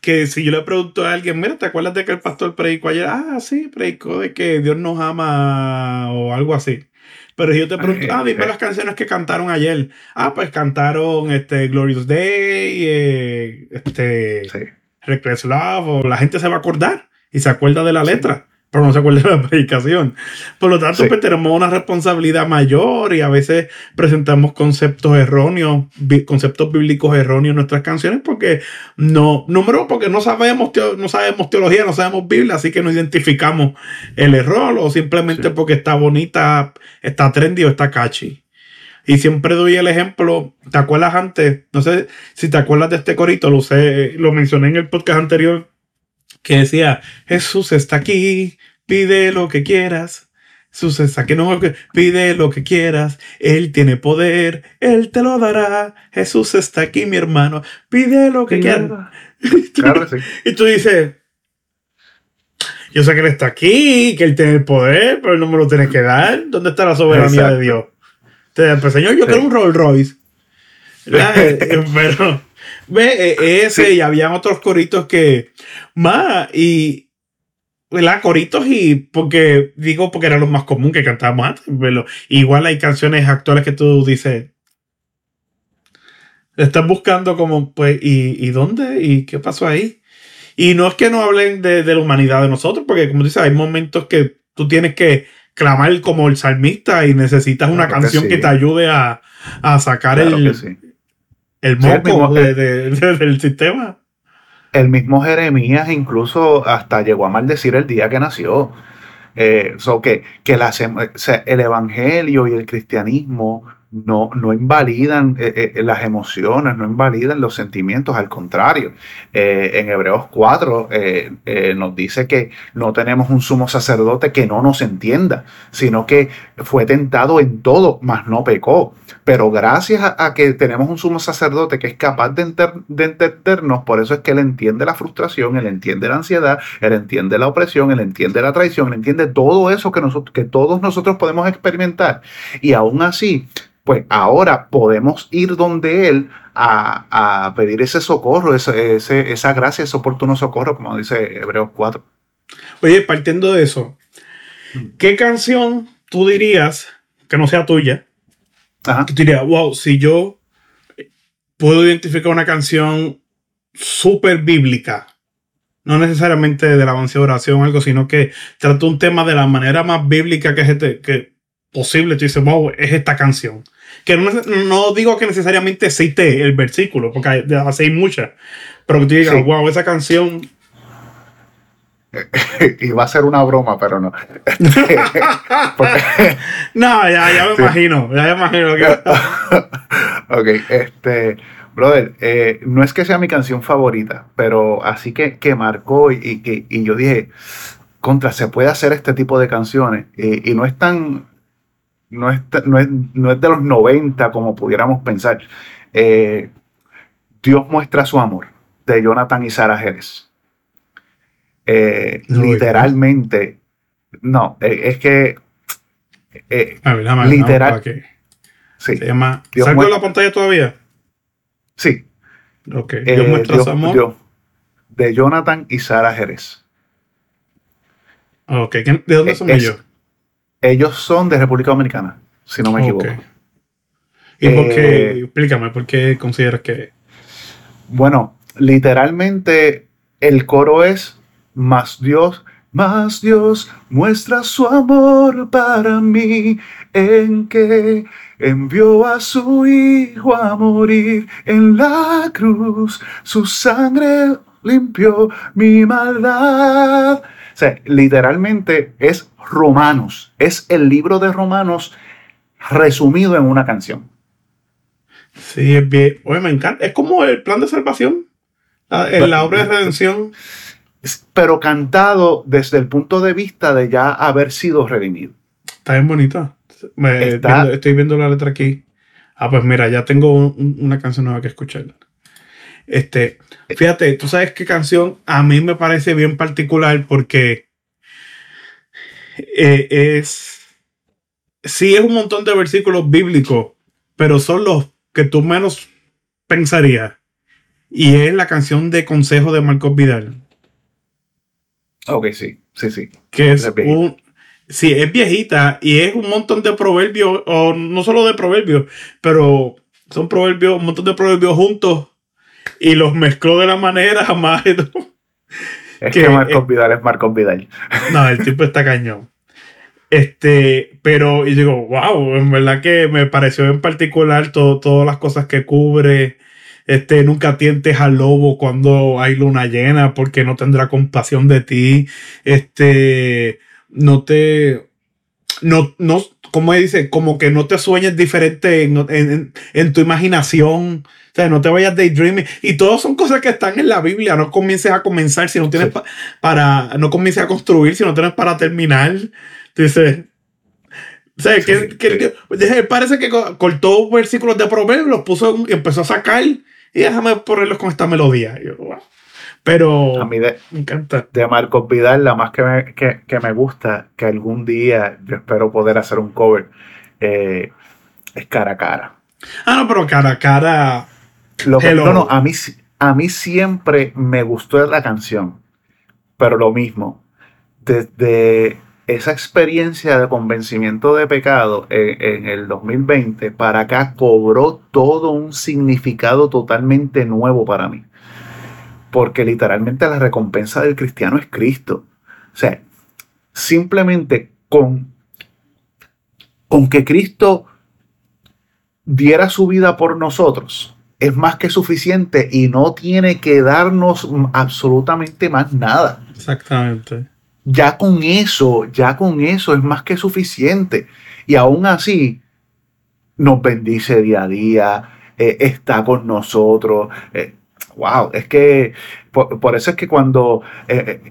que si yo le pregunto a alguien, mira, ¿te acuerdas de que el pastor predicó ayer? Ah, sí, predicó de que Dios nos ama o algo así. Pero si yo te pregunto, ah, dime las canciones que cantaron ayer. Ah, pues cantaron este Glorious Day, eh, este, sí. Reckless o la gente se va a acordar y se acuerda de la letra, pero no se acuerda de la predicación. Por lo tanto, pues tenemos una responsabilidad mayor y a veces presentamos conceptos erróneos, conceptos bíblicos erróneos en nuestras canciones porque no, número porque no sabemos, no sabemos teología, no sabemos Biblia, así que no identificamos el error o simplemente porque está bonita, está trendy o está catchy. Y siempre doy el ejemplo, ¿te acuerdas antes? No sé si te acuerdas de este corito, lo sé, lo mencioné en el podcast anterior, que decía, Jesús está aquí, pide lo que quieras. Jesús está aquí, no, pide lo que quieras. Él tiene poder, Él te lo dará. Jesús está aquí, mi hermano, pide lo que quieras. Y tú dices, yo sé que Él está aquí, que Él tiene el poder, pero Él no me lo tiene que dar. ¿Dónde está la soberanía de Dios? Pues señor, yo quiero un Rolls Royce. Pero, ve, eh, ese y habían otros coritos que más y ¿verdad? Coritos y porque digo porque era lo más común que cantábamos antes. Pero igual hay canciones actuales que tú dices. Estás buscando como, pues, ¿y, ¿y dónde? ¿Y qué pasó ahí? Y no es que no hablen de, de la humanidad de nosotros, porque como dices, hay momentos que tú tienes que clamar como el salmista y necesitas una canción que, te ayude a, sacar el, el moco del sistema. El mismo Jeremías incluso hasta llegó a maldecir el día que nació. Eh, que, que el evangelio y el cristianismo no, no invalidan eh, eh, las emociones, no invalidan los sentimientos, al contrario. Eh, en Hebreos 4 nos dice que no tenemos un sumo sacerdote que no nos entienda, sino que fue tentado en todo, mas no pecó. Pero gracias a, que tenemos un sumo sacerdote que es capaz de, de entendernos, por eso es que él entiende la frustración, él entiende la ansiedad, él entiende la opresión, él entiende la traición, él entiende todo eso que, nosotros, que todos nosotros podemos experimentar. Y aún así, pues ahora podemos ir donde Él a, pedir ese socorro, ese, esa gracia, ese oportuno socorro, como dice Hebreos 4. Oye, partiendo de eso, ¿qué canción tú dirías que no sea tuya? Ajá. que tú dirías, wow, si yo puedo identificar una canción súper bíblica, no necesariamente de la avance de oración o algo, sino que trata un tema de la manera más bíblica que, es este- que posible, tú dices, wow, es esta canción. Que no, no digo que necesariamente cite el versículo, porque hay, hay muchas, pero que tú digas, Sí. wow, esa canción y va a ser una broma, pero no. Porque- No, ya, ya me Sí. imagino, ya me imagino que... ok, este, brother, eh, no es que sea mi canción favorita, pero así que, que marcó y, y y yo dije, contra, se puede hacer este tipo de canciones y, y no es tan, no es, no, es, no es de los 90 como pudiéramos pensar. Eh, Dios muestra su amor, de Jonathan y Sara Jerez. Eh, No, literalmente, no, eh, es que, A ver, Literal. que- sí, Se llama... ¿Salgo muestra- la pantalla todavía? sí, Ok. Dios muestra Dios- su amor. Dios- de Jonathan y Sara Jerez. Ok. ¿quién- ¿De dónde son es- ellos? Son de República Dominicana, si no me equivoco. ¿Y por qué? Eh, Explícame, ¿por qué consideras que... Bueno, literalmente el coro es más Dios, más Dios muestra su amor para mí en que envió a su hijo a morir en la cruz, su sangre limpió mi maldad. O sea, literalmente es Romanos, es el libro de Romanos resumido en una canción. Sí, es bien... Oye, me encanta. Es como el plan de salvación. La, en la obra de redención. pero cantado desde el punto de vista de ya haber sido redimido. Está bien bonita. Me- Está- viendo- estoy viendo la letra aquí. Ah, pues mira, ya tengo un- un- una canción nueva que escuchar. Este, fíjate, tú sabes qué canción a mí me parece bien particular porque eh, es. Sí, es un montón de versículos bíblicos, pero son los que tú menos pensarías. Y es la canción de Consejo de Marcos Vidal. Ok, sí, sí, sí. que es Es un sí es viejita y es un montón de proverbios o no solo de proverbios pero son proverbios un montón de proverbios juntos y los mezcló de la manera más Es Que, que, Marcos Vidal es Marcos Vidal. no el tipo está cañón este pero y digo wow en verdad que me pareció en particular todo, todas las cosas que cubre este, nunca tientes al lobo cuando hay luna llena porque no tendrá compasión de ti. Este, no te, no, no, como dice, como que no te sueñes diferente en, en- en tu imaginación. O sea, no te vayas daydreaming. Y todas son cosas que están en la Biblia. No comiences a comenzar si no tienes pa- para, no comiences a construir si no tienes para terminar. Dices, o sea, que, que- que- parece que co- cortó versículos de proverbios, los puso y empezó a sacar y déjame ponerlos con esta melodía. Y yo, wow. Pero A mí de, me encanta. de Marcos Vidal, la más que me, que, que me gusta, que algún día yo espero poder hacer un cover, eh, es cara a cara. Ah, no, pero cara a cara. Lo que- no, no, a mí, a mí siempre me gustó la canción, pero lo mismo, desde esa experiencia de convencimiento de pecado en, en el 2020 para acá cobró todo un significado totalmente nuevo para mí. Porque literalmente la recompensa del cristiano es Cristo. O sea, simplemente con, con que Cristo diera su vida por nosotros es más que suficiente y no tiene que darnos absolutamente más nada. Exactamente. Ya con eso, ya con eso es más que suficiente. Y aún así nos bendice día a día, eh, está con nosotros. eh, wow, es que por, por eso es que cuando eh,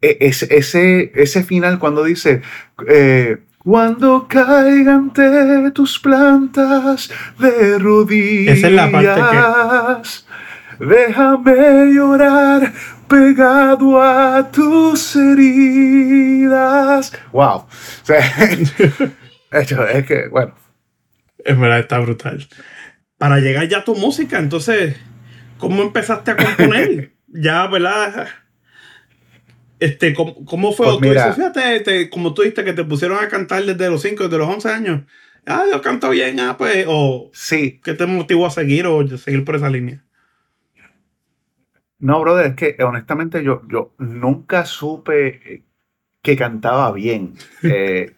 eh, ese, ese, ese final, cuando dice, eh, cuando caigan tus plantas de rodillas, Esa es la parte déjame llorar pegado a tus heridas. Wow. Es que, bueno, Es verdad, está brutal. Para llegar ya a tu música, entonces, ¿cómo empezaste a componer? ya, ¿verdad? Este, ¿cómo, cómo fue? Pues Tú mira. dices, fíjate, te- como tú dijiste que te pusieron a cantar desde los 5, desde los 11 años. ah, yo canto bien, ah, pues, o Sí, qué te motivó a seguir o seguir por esa línea. no, brother, es que honestamente yo, yo nunca supe eh, que cantaba bien eh,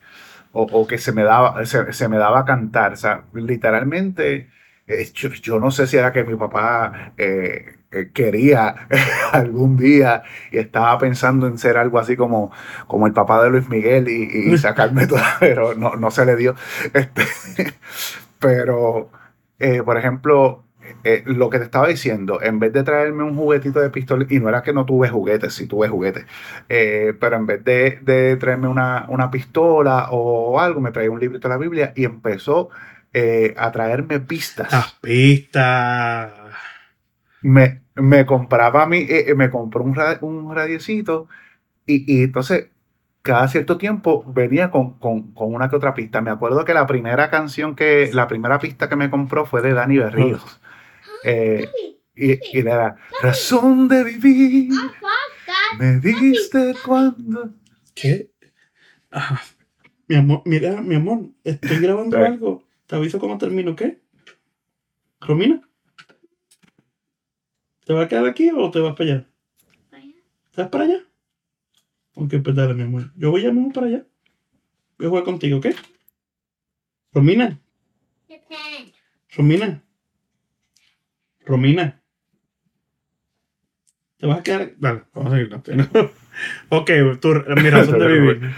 o, o que se me daba, se, se me daba a cantar. O sea, literalmente, eh, yo, yo no sé si era que mi papá eh, eh, quería algún día y estaba pensando en ser algo así como, como el papá de Luis Miguel y, y sacarme todo, pero no, no se le dio. Este, pero, eh, por ejemplo, eh, lo que te estaba diciendo, en vez de traerme un juguetito de pistola, y no era que no tuve juguetes, sí tuve juguetes, eh, pero en vez de, de traerme una, una pistola o algo, me traía un librito de la Biblia y empezó eh, a traerme pistas. Las pistas. Me, me compraba a mí, eh, eh, me compró un, ra- un radiecito y, y entonces cada cierto tiempo venía con, con, con una que otra pista. Me acuerdo que la primera canción que, la primera pista que me compró fue de Dani Berríos. Eh, y, y era razón de vivir, me diste cuando. ¿Qué? Ah, mi amor, mira, mi amor, estoy grabando algo. Te aviso cuando termino, ¿qué? ¿Romina? ¿Te vas a quedar aquí o te vas para allá? ¿Te vas para allá? Ok, pues dale, mi amor. Yo voy ya mismo para allá. Voy a jugar contigo, ¿ok? Romina, Romina. Romina. ¿Te vas a quedar? Dale, vamos a seguir. ok, tú, mi razón de vivir.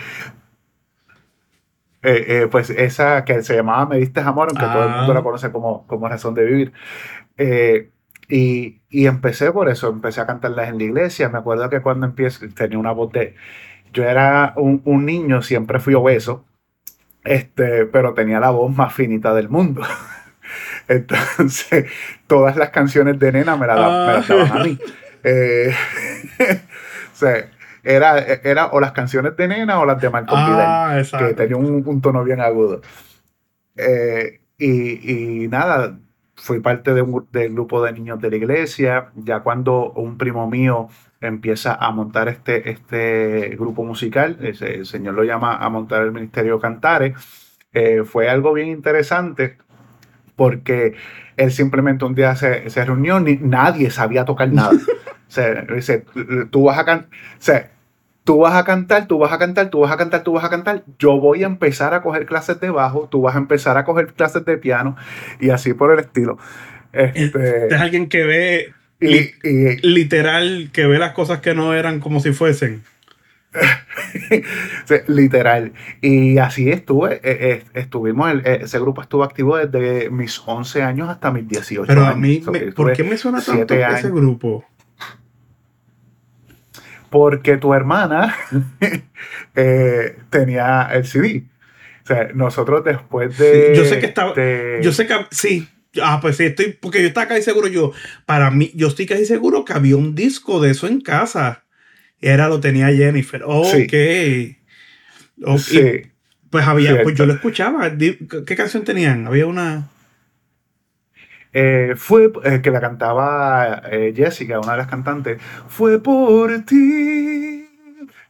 Eh, eh, pues esa que se llamaba Me diste amor, aunque todo el mundo Ah. la conoce como, como razón de vivir. Eh, y, y empecé por eso, empecé a cantarlas en la iglesia. Me acuerdo que cuando empiezo tenía una voz de... Yo era un, un niño, siempre fui obeso, este, pero tenía la voz más finita del mundo. Entonces, todas las canciones de nena me, la da- me las daban a mí. Eh, o sea, era, era o las canciones de nena o las de Malcolm Vidal Ah, que exacto. tenía un, un tono bien agudo. Eh, y, y nada, fui parte de un, del grupo de niños de la iglesia. Ya cuando un primo mío empieza a montar este, este grupo musical, ese- el Señor lo llama a montar el Ministerio Cantares, eh, fue algo bien interesante porque él simplemente un día se, se reunió, ni, nadie sabía tocar nada. O sea, dice, tú vas a cantar, o sea, tú vas a cantar, tú vas a cantar, tú vas a cantar, tú vas a cantar. Yo voy a empezar a coger clases de bajo, tú vas a empezar a coger clases de piano y así por el estilo. Este, Es alguien que ve, y- literal, que ve las cosas que no eran como si fuesen. Literal. Y así estuve, eh, eh, estuvimos, eh, ese grupo estuvo activo desde mis 11 años hasta mis 18 Pero a mí, me- ¿por qué me suena tanto ese grupo? Porque tu hermana eh, tenía el CD. O sea, nosotros después de... Sí, yo sé que estaba- de- Yo sé que sí. Ah, pues sí, estoy, porque yo estaba casi seguro yo, para mí, yo estoy casi seguro que había un disco de eso en casa. Era, lo tenía Jennifer. Ok. Ok, Sí, Pues había, Cierto. pues yo lo escuchaba. ¿Qué canción tenían? Había una. Eh, fue eh, que la cantaba eh, Jessica, una de las cantantes. Fue por ti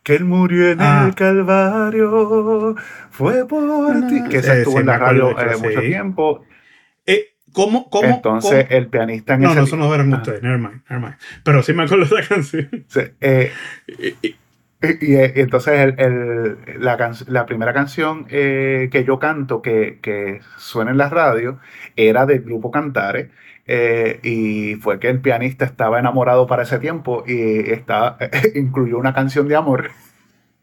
que él murió en Ah. el Calvario. Fue por ti. Que esa Sí, estuvo sí, en la radio de eh, mucho sí. tiempo. Eh, ¿Cómo? ¿Cómo? Entonces, cómo? el pianista en No, ese no, eso no eran Ah. ustedes. Never mind, never mind. Pero sí me acuerdo de esa canción. Sí, eh, Y- y- y, y, eh, entonces el- el- la, can- la primera canción eh, que yo canto que, que suena en la radio era del grupo Cantares eh, y fue que el pianista estaba enamorado para ese tiempo y estaba, incluyó una canción de amor.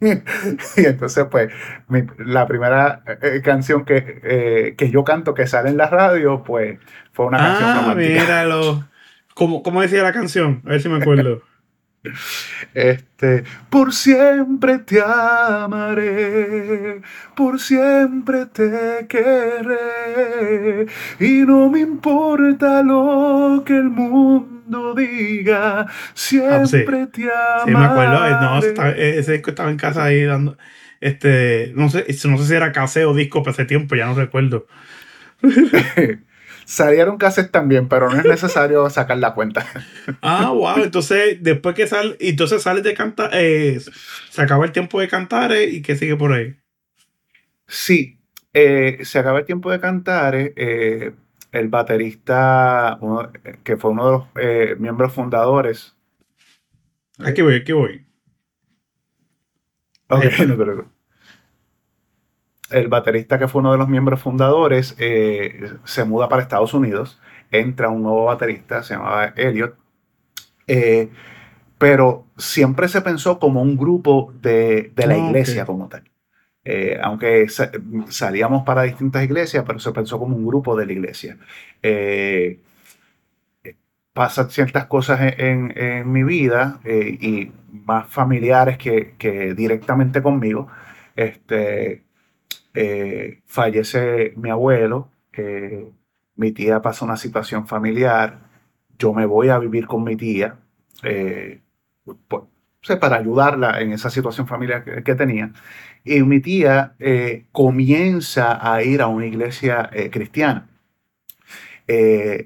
Y entonces pues mi- la primera eh, canción que, eh, que yo canto que sale en la radio pues fue una canción Ah, romántica. míralo. ¿Cómo, ¿Cómo decía la canción? A ver si me acuerdo. Este, por siempre te amaré, por siempre te querré, y no me importa lo que el mundo diga, siempre te Ah, Sí, me acuerdo. eh, No, amaré. eh, ese disco estaba en casa ahí dando. Este, no sé, no sé si era caseo o disco para ese tiempo, ya no recuerdo. Salieron cassettes también, pero no es necesario sacar la cuenta. Ah, wow. Entonces, después que sale, entonces sales de cantar, eh, se acaba el tiempo de cantar eh, y que sigue por ahí. Sí, eh, se acaba el tiempo de cantar, eh, el baterista, uno- que fue uno de los miembros fundadores. Aquí voy, aquí voy. Ok, no te preocupes. El baterista que fue uno de los miembros fundadores eh, se muda para Estados Unidos, entra un nuevo baterista, se llamaba Elliot, eh, pero siempre se pensó como un grupo de, de la Ah, iglesia como tal. Eh, aunque sa- salíamos para distintas iglesias, pero se pensó como un grupo de la iglesia. Pasan ciertas cosas en, en- en mi vida y más familiares que, que directamente conmigo. Este, eh, fallece mi abuelo, mi tía pasa una situación familiar, yo me voy a vivir con mi tía, eh, pues, para ayudarla en esa situación familiar que, que tenía. Y mi tía eh, comienza a ir a una iglesia eh, cristiana.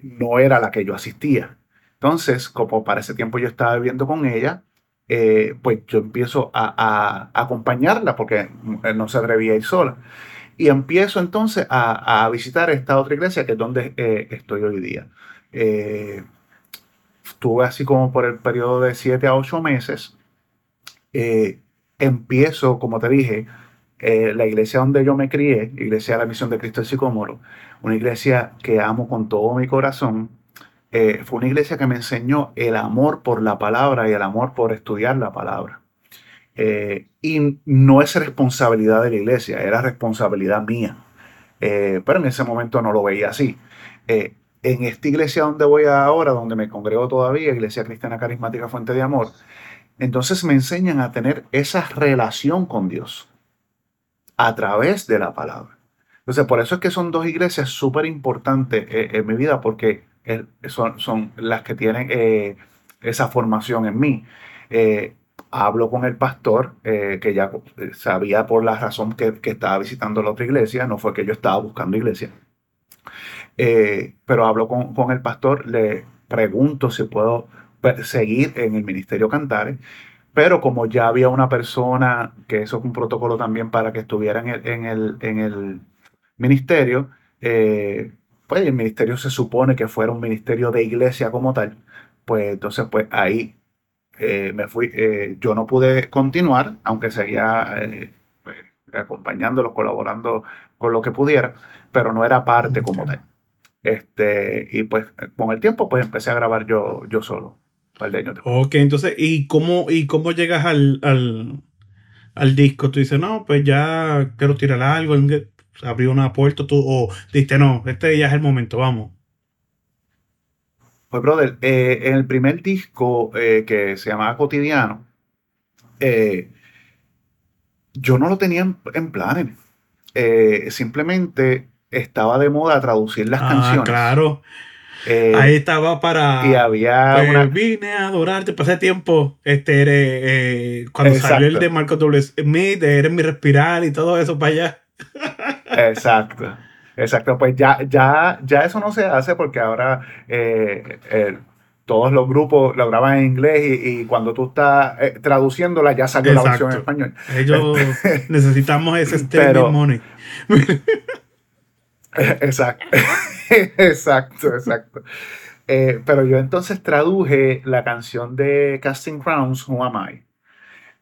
No era la que yo asistía. Entonces, como para ese tiempo yo estaba viviendo con ella, eh, pues yo empiezo a, acompañarla porque no se atrevía a ir sola. Y empiezo entonces a, visitar esta otra iglesia que es donde eh, estoy hoy día. Eh, estuve así como por el periodo de 7 a 8 meses. Eh, empiezo, como te dije, eh, la iglesia donde yo me crié, Iglesia de la Misión de Cristo del Sicómoro, una iglesia que amo con todo mi corazón. Eh, fue una iglesia que me enseñó el amor por la palabra y el amor por estudiar la palabra. Eh, y no es responsabilidad de la iglesia, era responsabilidad mía. Eh, pero en ese momento no lo veía así. Eh, en esta iglesia donde voy ahora, donde me congrego todavía, Iglesia Cristiana Carismática Fuente de Amor, entonces me enseñan a tener esa relación con Dios a través de la palabra. Entonces, por eso es que son dos iglesias súper importantes en mi vida, porque eh, son, son las que tienen eh, esa formación en mí. Eh, hablo con el pastor, que ya sabía por la razón que, que estaba visitando la otra iglesia, no fue que yo estaba buscando iglesia. Pero hablo con, con el pastor, le pregunto si puedo seguir en el ministerio Cantares, pero como ya había una persona, que eso es un protocolo también para que estuviera en el, en el, en el ministerio, eh, pues el ministerio se supone que fuera un ministerio de iglesia como tal, pues entonces pues ahí eh, me fui, eh, yo no pude continuar, aunque seguía eh, pues, acompañándolos, colaborando con lo que pudiera, pero no era parte como tal. Este, y pues con el tiempo pues empecé a grabar yo, yo solo, un par de años después. Ok, entonces, ¿y cómo, y cómo llegas al, al, al disco? Tú dices, no, pues ya quiero tirar algo, abrió una puerta, tú, o dijiste, no, este ya es el momento, vamos. Pues brother, eh, en el primer disco eh, que se llamaba Cotidiano, eh, yo no lo tenía en, en planes. Simplemente estaba de moda traducir las Ah, canciones. claro. Eh, Ahí estaba para. y había Pues una... vine a adorarte, pasé tiempo, este, eres, eh, cuando salió el de Marco W. Smith, Eres mi respirar y todo eso para allá. Exacto, exacto. Pues ya, ya, ya eso no se hace porque ahora eh, eh, todos los grupos lo graban en inglés y, y cuando tú estás eh, traduciéndola ya salió la versión en Exacto. español. Ellos necesitamos ese Pero- money. Exacto, exacto, exacto. Eh, pero yo entonces traduje la canción de Casting Crowns, Who Am I?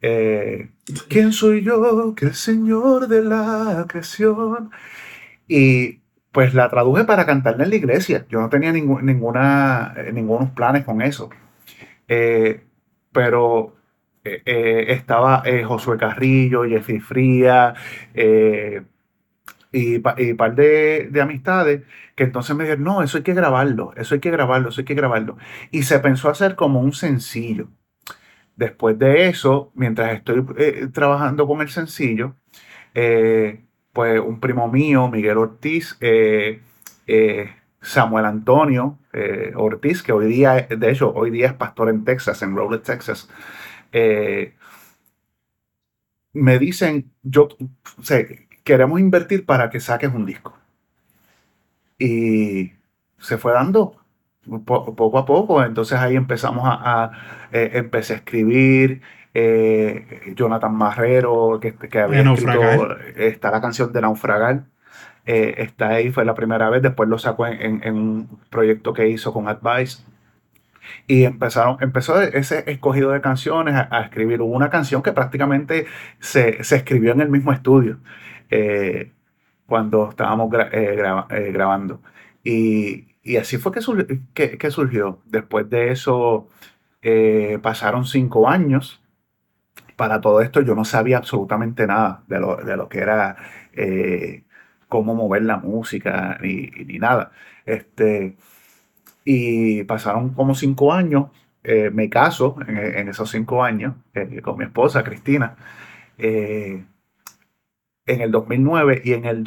Eh, ¿Quién soy yo que el Señor de la creación? Y pues la traduje para cantarla en la iglesia. Yo no tenía ningún- ninguna, eh, ningunos planes con eso. Eh, pero eh, eh, estaba eh, Josué Carrillo, Jeffrey Fría, y, pa- y par de, de amistades que entonces me dijeron, no, eso hay que grabarlo, eso hay que grabarlo, eso hay que grabarlo. Y se pensó hacer como un sencillo. Después de eso, mientras estoy eh, trabajando con el sencillo, eh, pues un primo mío, Miguel Ortiz, eh, Samuel Antonio Ortiz, que hoy día, de hecho, hoy día es pastor en Texas, en Rowlett, Texas, me dicen, yo, o sea, queremos invertir para que saques un disco. Y se fue dando po- poco a poco, entonces ahí empezamos a, a, eh, empecé a escribir, eh, Jonathan Marrero, que, que había escrito, Naufragar. está la canción de Naufragar, eh, está ahí, fue la primera vez, después lo sacó en, en un proyecto que hizo con Advice y empezaron, empezó ese escogido de canciones a, escribir. una canción que prácticamente se, escribió en el mismo estudio eh, cuando estábamos eh, eh, grabando. Y, así fue que, surgió. Después de eso pasaron cinco años. Para todo esto yo no sabía absolutamente nada de lo, de lo que era cómo mover la música ni, ni nada. Este, y pasaron como cinco años. Eh, me caso en, esos cinco años eh, con mi esposa, Cristina, eh, en el 2009 y en el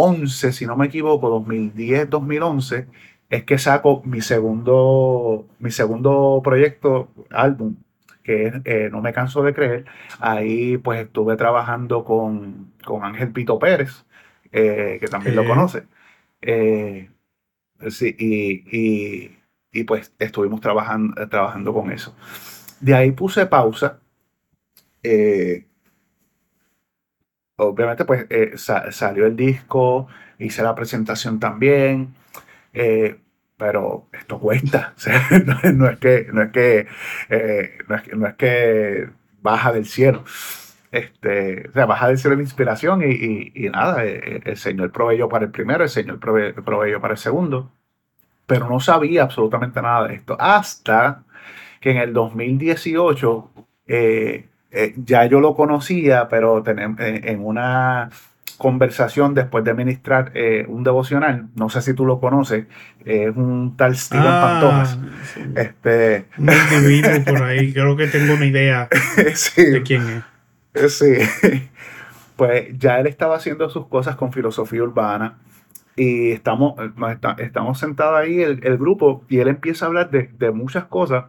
2011, si no me equivoco, 2010, 2011, es que saco mi segundo, mi segundo proyecto, álbum, que es No me canso de creer. Ahí pues estuve trabajando con, con Ángel Pito Pérez, que también lo conoce. Sí, y, y, pues estuvimos trabajando, trabajando con eso. De ahí puse pausa. Eh, obviamente, pues eh, salió el disco, hice la presentación también, eh, pero esto cuesta. no, es que, no, es que, no, es baja del cielo. Este, o sea, baja del cielo la inspiración y, nada, el, Señor proveyó para el primero, el Señor proveyó para el segundo pero no sabía absolutamente nada de esto. Hasta que en el 2018 eh, eh, ya yo lo conocía, pero eh, en una conversación después de ministrar un devocional, no sé si tú lo conoces, es un tal Steven ah, Pantojas. Este, un por ahí, creo que tengo una idea de quién es. Sí, pues ya él estaba haciendo sus cosas con filosofía urbana y estamos, estamos sentados ahí, el, grupo, y él empieza a hablar de, muchas cosas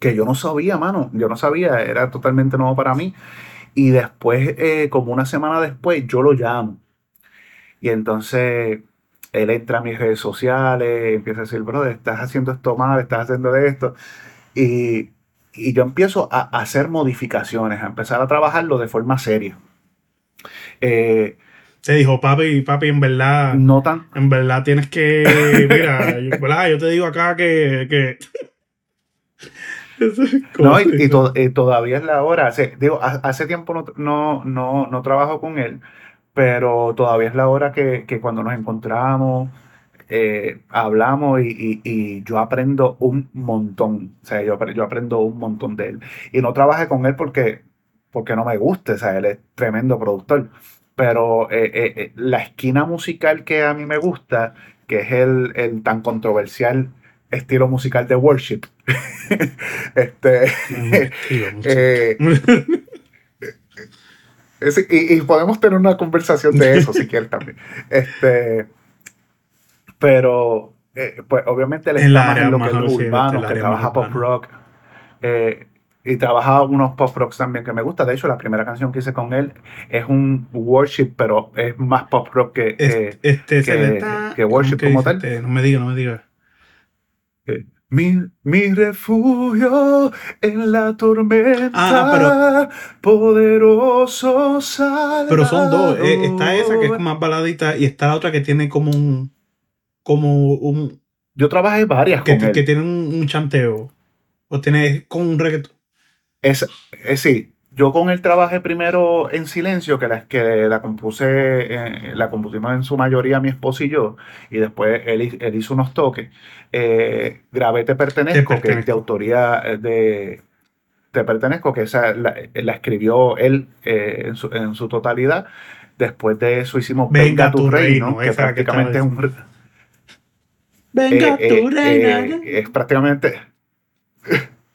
que yo no sabía, mano. Yo no sabía, era totalmente nuevo para mí. Y después, eh, como una semana después, yo lo llamo. Y entonces él entra a mis redes sociales, empieza a decir, brother, estás haciendo esto mal, estás haciendo esto. Y, y yo empiezo a, hacer modificaciones, a empezar a trabajarlo de forma seria. Eh, se dijo, papi, papi, en verdad. No tan. En verdad tienes que. Mira, yo, ¿verdad? yo te digo acá que. que no, y, todavía es la hora. Hace, digo, hace tiempo no, no, no, no, trabajo con él, pero todavía es la hora que, que cuando nos encontramos, eh, hablamos y, y, yo aprendo un montón. O sea, yo, yo aprendo un montón de él. Y no trabajé con él porque, porque no me guste. O sea, él es tremendo productor pero eh, eh, la esquina musical que a mí me gusta, que es el, tan controversial estilo musical de worship, este, y, podemos tener una conversación de eso si quieres también. Este, pero, pues obviamente él está en lo que es urbano, que trabaja pop rock y trabaja unos pop rocks también que me gusta. De hecho, la primera canción que hice con él es un worship, pero es más pop rock que, este, que, worship como tal. Este, no me diga, no me diga. Eh, mi, mi, refugio en la tormenta, ah, poderoso salvador. Pero son dos. Eh, está esa que es más baladita y está la otra que tiene como un. Como un. Yo trabajé varias que, que tiene un, chanteo. O tiene con un reggaetón. Es, es sí, yo con él trabajé primero en silencio, que la, que la compuse, eh, la compusimos en su mayoría mi esposo y yo, y después él, él hizo unos toques. Eh, grabé Te Pertenezco, que es de autoría eh, de Te Pertenezco, que esa la, escribió él en, su, en, su, totalidad. Después de eso hicimos Venga, tu reino, que prácticamente es un... Venga tu reino. es prácticamente...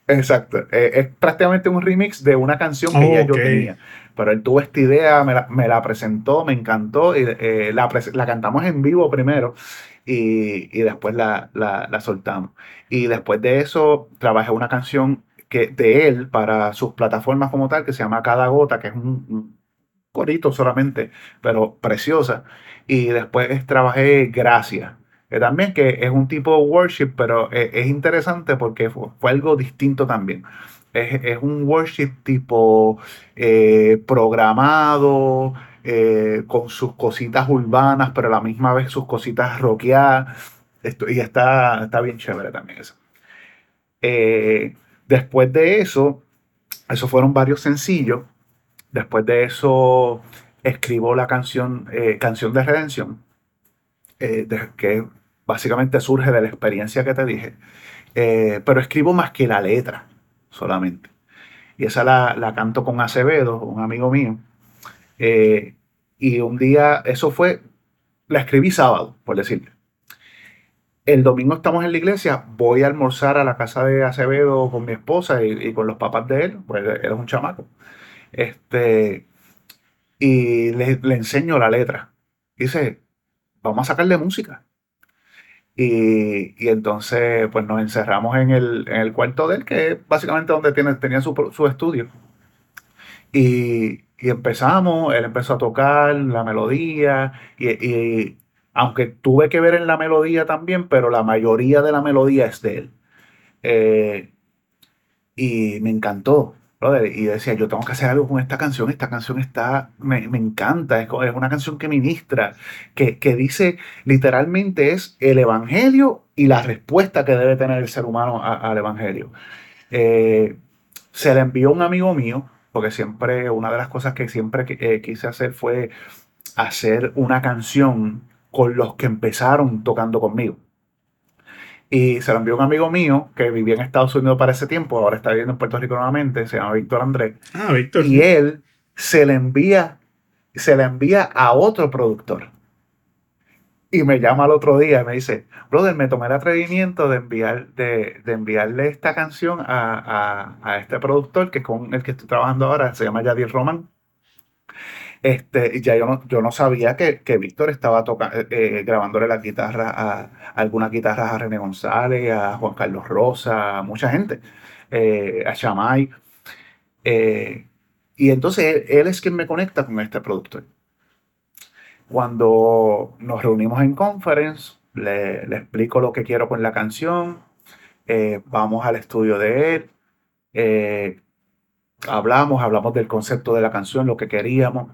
Exacto. Eh, es prácticamente un remix de una canción que ya yo tenía. Pero él tuvo esta idea, me la, presentó, me encantó. Y, eh, la, cantamos en vivo primero y, después la, soltamos. Y después de eso trabajé una canción que, de él para sus plataformas como tal, que se llama Cada Gota, que es un, un corito solamente, pero preciosa. Y después trabajé Gracias también que es un tipo de worship, pero e, es, interesante porque fue, algo distinto también. Es, un worship tipo eh, programado, eh, con sus cositas urbanas, pero a la misma vez sus cositas rockeadas. Y está, está bien chévere también eso. Eh, después de eso, eso fueron varios sencillos. Después de eso, escribo la canción Canción de Redención, que básicamente surge de la experiencia que te dije. pero escribo más que la letra solamente. Y esa la, la canto con Acevedo, un amigo mío. Eh, y un día, eso fue, la escribí sábado, por decirte. El domingo estamos en la iglesia, voy a almorzar a la casa de Acevedo con mi esposa y, con los papás de él, pues él es un chamaco. Este, y le, le enseño la letra. Dice, vamos a sacarle música. Y, y, entonces, pues nos encerramos en el, en el, cuarto de él, que es básicamente donde tiene, tenía su, su estudio. Y, y, empezamos, él empezó a tocar la melodía, y, y, aunque tuve que ver en la melodía también, pero la mayoría de la melodía es de él. Eh, y me encantó. Y decía, yo tengo que hacer algo con esta canción, esta canción está, me, encanta, es, una canción que ministra, que, dice literalmente es el Evangelio y la respuesta que debe tener el ser humano al Evangelio. Eh, se le envió un amigo mío, porque siempre, una de las cosas que siempre eh, quise hacer fue hacer una canción con los que empezaron tocando conmigo. Y se lo envió un amigo mío que vivía en Estados Unidos para ese tiempo, ahora está viviendo en Puerto Rico nuevamente, se llama Víctor Andrés. Ah, Víctor. Y él se le envía, se le envía a otro productor. Y me llama al otro día y me dice, brother, me tomé el atrevimiento de, enviar, de, enviarle esta canción a, a, este productor que es con el que estoy trabajando ahora, se llama Yadier Román. Este, ya yo no, yo no sabía que, Víctor estaba eh, eh, grabándole la guitarra a, algunas guitarras a René González, a Juan Carlos Rosa, a mucha gente, eh, a Shamay. y entonces él, es quien me conecta con este productor. Cuando nos reunimos en conference, le, explico lo que quiero con la canción, vamos al estudio de él, hablamos, hablamos del concepto de la canción, lo que queríamos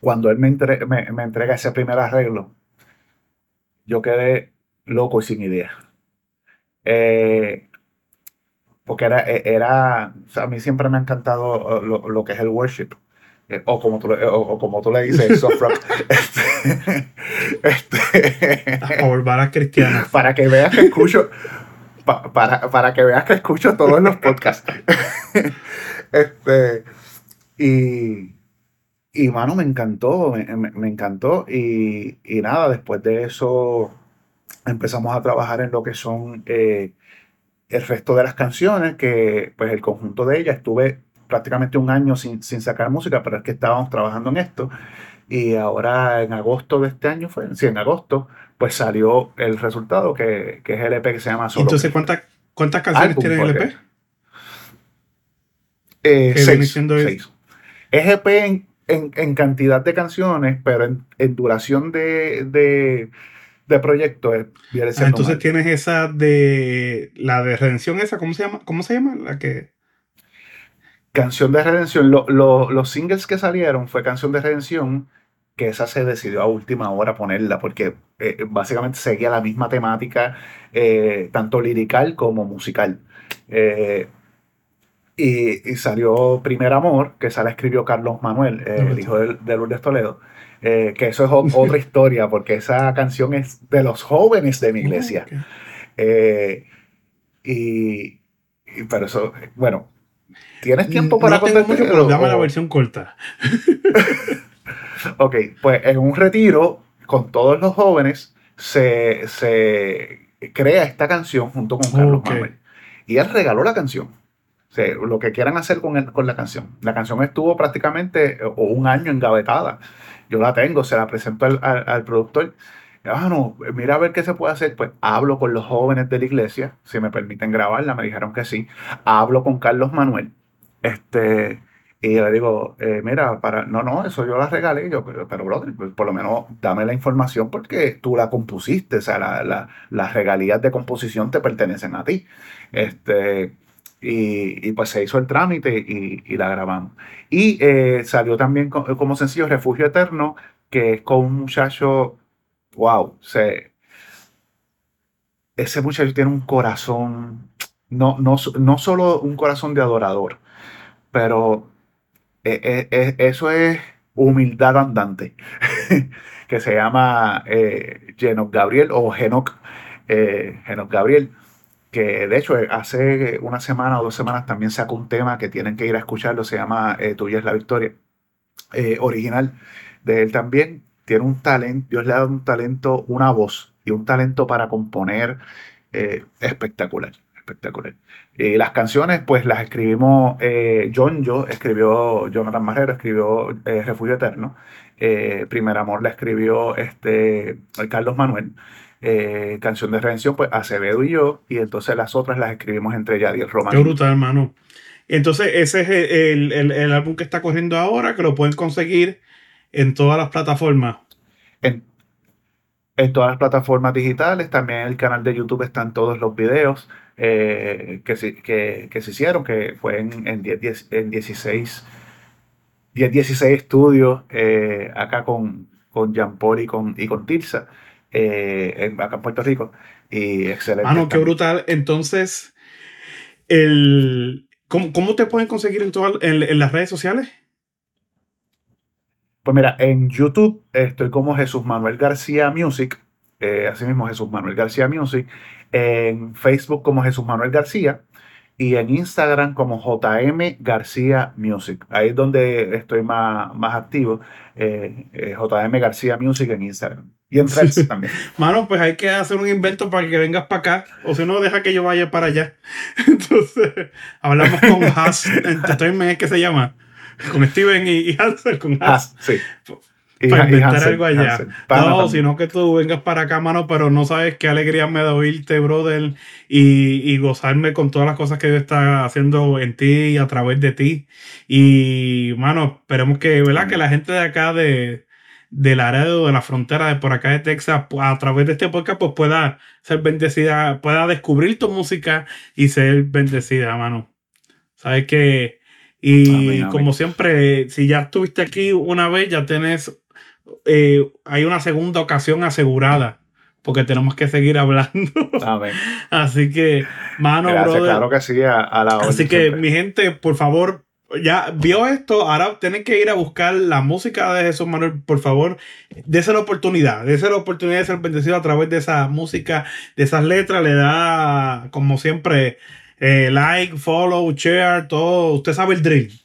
cuando él me, entrega ese primer arreglo, yo quedé loco y sin idea. Eh, porque era, e, era a mí siempre me ha encantado uh, lo, que es el worship. Eh, o, como tú, o, como tú le dices, el soft rock. este, este cristianas. Para que veas que escucho, para, para que veas que escucho todos los podcasts. este, y, y mano, me encantó, me, encantó. Y, nada, después de eso empezamos a trabajar en lo que son eh, el resto de las canciones, que pues el conjunto de ellas estuve prácticamente un año sin, sacar música, pero es que estábamos trabajando en esto. Y ahora en agosto de este año fue, sí, en agosto, pues salió el resultado, que, es el EP que se llama Solo. Entonces, ¿cuántas, cuántas canciones tiene el EP? Eh, seis, seis. Es EP en, en, cantidad de canciones, pero en, duración de, de, proyecto es ah, entonces tienes esa de la de redención esa, ¿cómo se llama? ¿Cómo se llama? La que Canción de Redención, los singles que salieron fue Canción de Redención, que esa se decidió a última hora ponerla, porque eh, básicamente seguía la misma temática, eh, tanto lirical como musical. Eh, y, salió Primer Amor, que esa la escribió Carlos Manuel, eh, el hijo de, de Lourdes Toledo. Eh, que eso es otra historia, porque esa canción es de los jóvenes de mi ah, iglesia. Eh, y, pero eso, bueno, ¿tienes tiempo para no mucho, pero dame la versión corta. ok, pues en un retiro con todos los jóvenes se, se crea esta canción junto con Carlos Manuel. Y él regaló la canción lo que quieran hacer con, con la canción. La canción estuvo prácticamente eh, un año engavetada. Yo la tengo, se la presento al, al, productor. Ah, no, mira a ver qué se puede hacer. Pues hablo con los jóvenes de la iglesia, si me permiten grabarla, me dijeron que sí. Hablo con Carlos Manuel. Este, y le digo, eh, mira, para, no, no, eso yo la regalé. Yo, pero, pero brother, pues, por lo menos dame la información porque tú la compusiste. O sea, la, las regalías de composición te pertenecen a ti. Este, Y, pues se hizo el trámite y, la grabamos. Y eh, salió también como sencillo Refugio Eterno, que es con un muchacho, wow, se, ese muchacho tiene un corazón, no, no, no solo un corazón de adorador, pero eh, eh, eso es humildad andante, que se llama eh, Gabriel o Genoc, eh, Gabriel, que de hecho hace una semana o dos semanas también sacó un tema que tienen que ir a escucharlo, se llama eh, Tuya es la Victoria, eh, original de él también. Tiene un talento, Dios le ha dado un talento, una voz y un talento para componer espectacular espectacular. Y las canciones, pues las escribimos, eh, John Yo escribió, Jonathan Marrero escribió eh, Refugio Eterno, eh, Primer Amor la escribió este, Carlos Manuel, Canción de Redención, pues Acevedo y yo, y entonces las otras las escribimos entre Yadiel Román. Qué brutal, hermano. Entonces, ese es el, el, el, álbum que está corriendo ahora, que lo pueden conseguir en todas las plataformas. En, en todas las plataformas digitales, también en el canal de YouTube están todos los videos. Eh, que, se, que, se hicieron, que fue en, en, 10, en 16, 10, 16 estudios eh, acá con, con Jean Paul y con, y con Tilsa, eh, acá en Puerto Rico. Y excelente. Ah, no, qué brutal. Entonces, el, ¿cómo, ¿cómo, te pueden conseguir en, en, en las redes sociales? Pues mira, en YouTube estoy como Jesús Manuel García Music, eh, así mismo Jesús Manuel García Music en Facebook como Jesús Manuel García y en Instagram como JM García Music. Ahí es donde estoy más, más activo. Eh, eh, JM García Music en Instagram. Y en también. Mano, pues hay que hacer un invento para que vengas para acá. O si no, deja que yo vaya para allá. Entonces, hablamos con Haas. es que se llama. Con Steven y, y Hansel. Con Haas. sí para inventar algo allá. no, sino que tú vengas para acá, mano, pero no sabes qué alegría me da oírte, brother, y, gozarme con todas las cosas que Dios está haciendo en ti y a través de ti. Y, mano, esperemos que, ¿verdad? Que la gente de acá de del área de la frontera de por acá de Texas, a través de este podcast, pues pueda ser bendecida, pueda descubrir tu música y ser bendecida, mano. Sabes que, y como siempre, si ya estuviste aquí una vez, ya tienes eh, hay una segunda ocasión asegurada. Porque tenemos que seguir hablando. Así que, mano, Claro que sí, a, la Así que, mi gente, por favor, ya vio esto, ahora tienen que ir a buscar la música de Jesús Manuel, por favor, dése la oportunidad, dése la oportunidad de ser bendecido a través de esa música, de esas letras, le da, como siempre, eh, like, follow, share, todo, usted sabe el drill.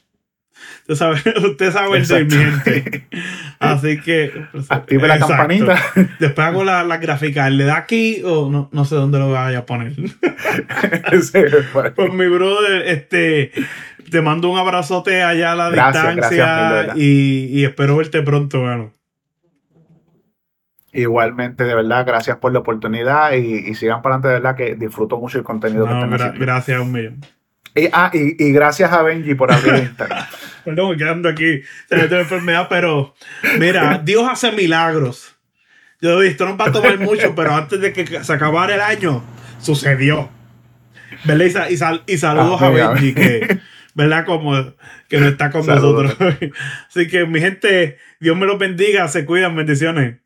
Usted sabe, usted sabe el de Así que. Pues, Active la campanita. Después hago la, la gráfica. ¿Le da aquí o no, no sé dónde lo vaya a poner? pues mi brother, este. Te mando un abrazote allá a la distancia y, y, espero verte pronto, bueno. Igualmente, de verdad, gracias por la oportunidad y, y sigan para adelante, de verdad, que disfruto mucho el contenido que están haciendo. Gracias un millón. Y, ah, y, y, gracias a Benji por abrir Instagram. Perdón, quedando aquí, se me enfermedad, pero mira, Dios hace milagros. Yo he visto, no va a tomar mucho, pero antes de que se acabara el año, sucedió. ¿Verdad? Y, sal, y saludos ah, a Benji, que, ¿verdad? Como que no está con nosotros. Así que, mi gente, Dios me los bendiga, se cuidan, bendiciones.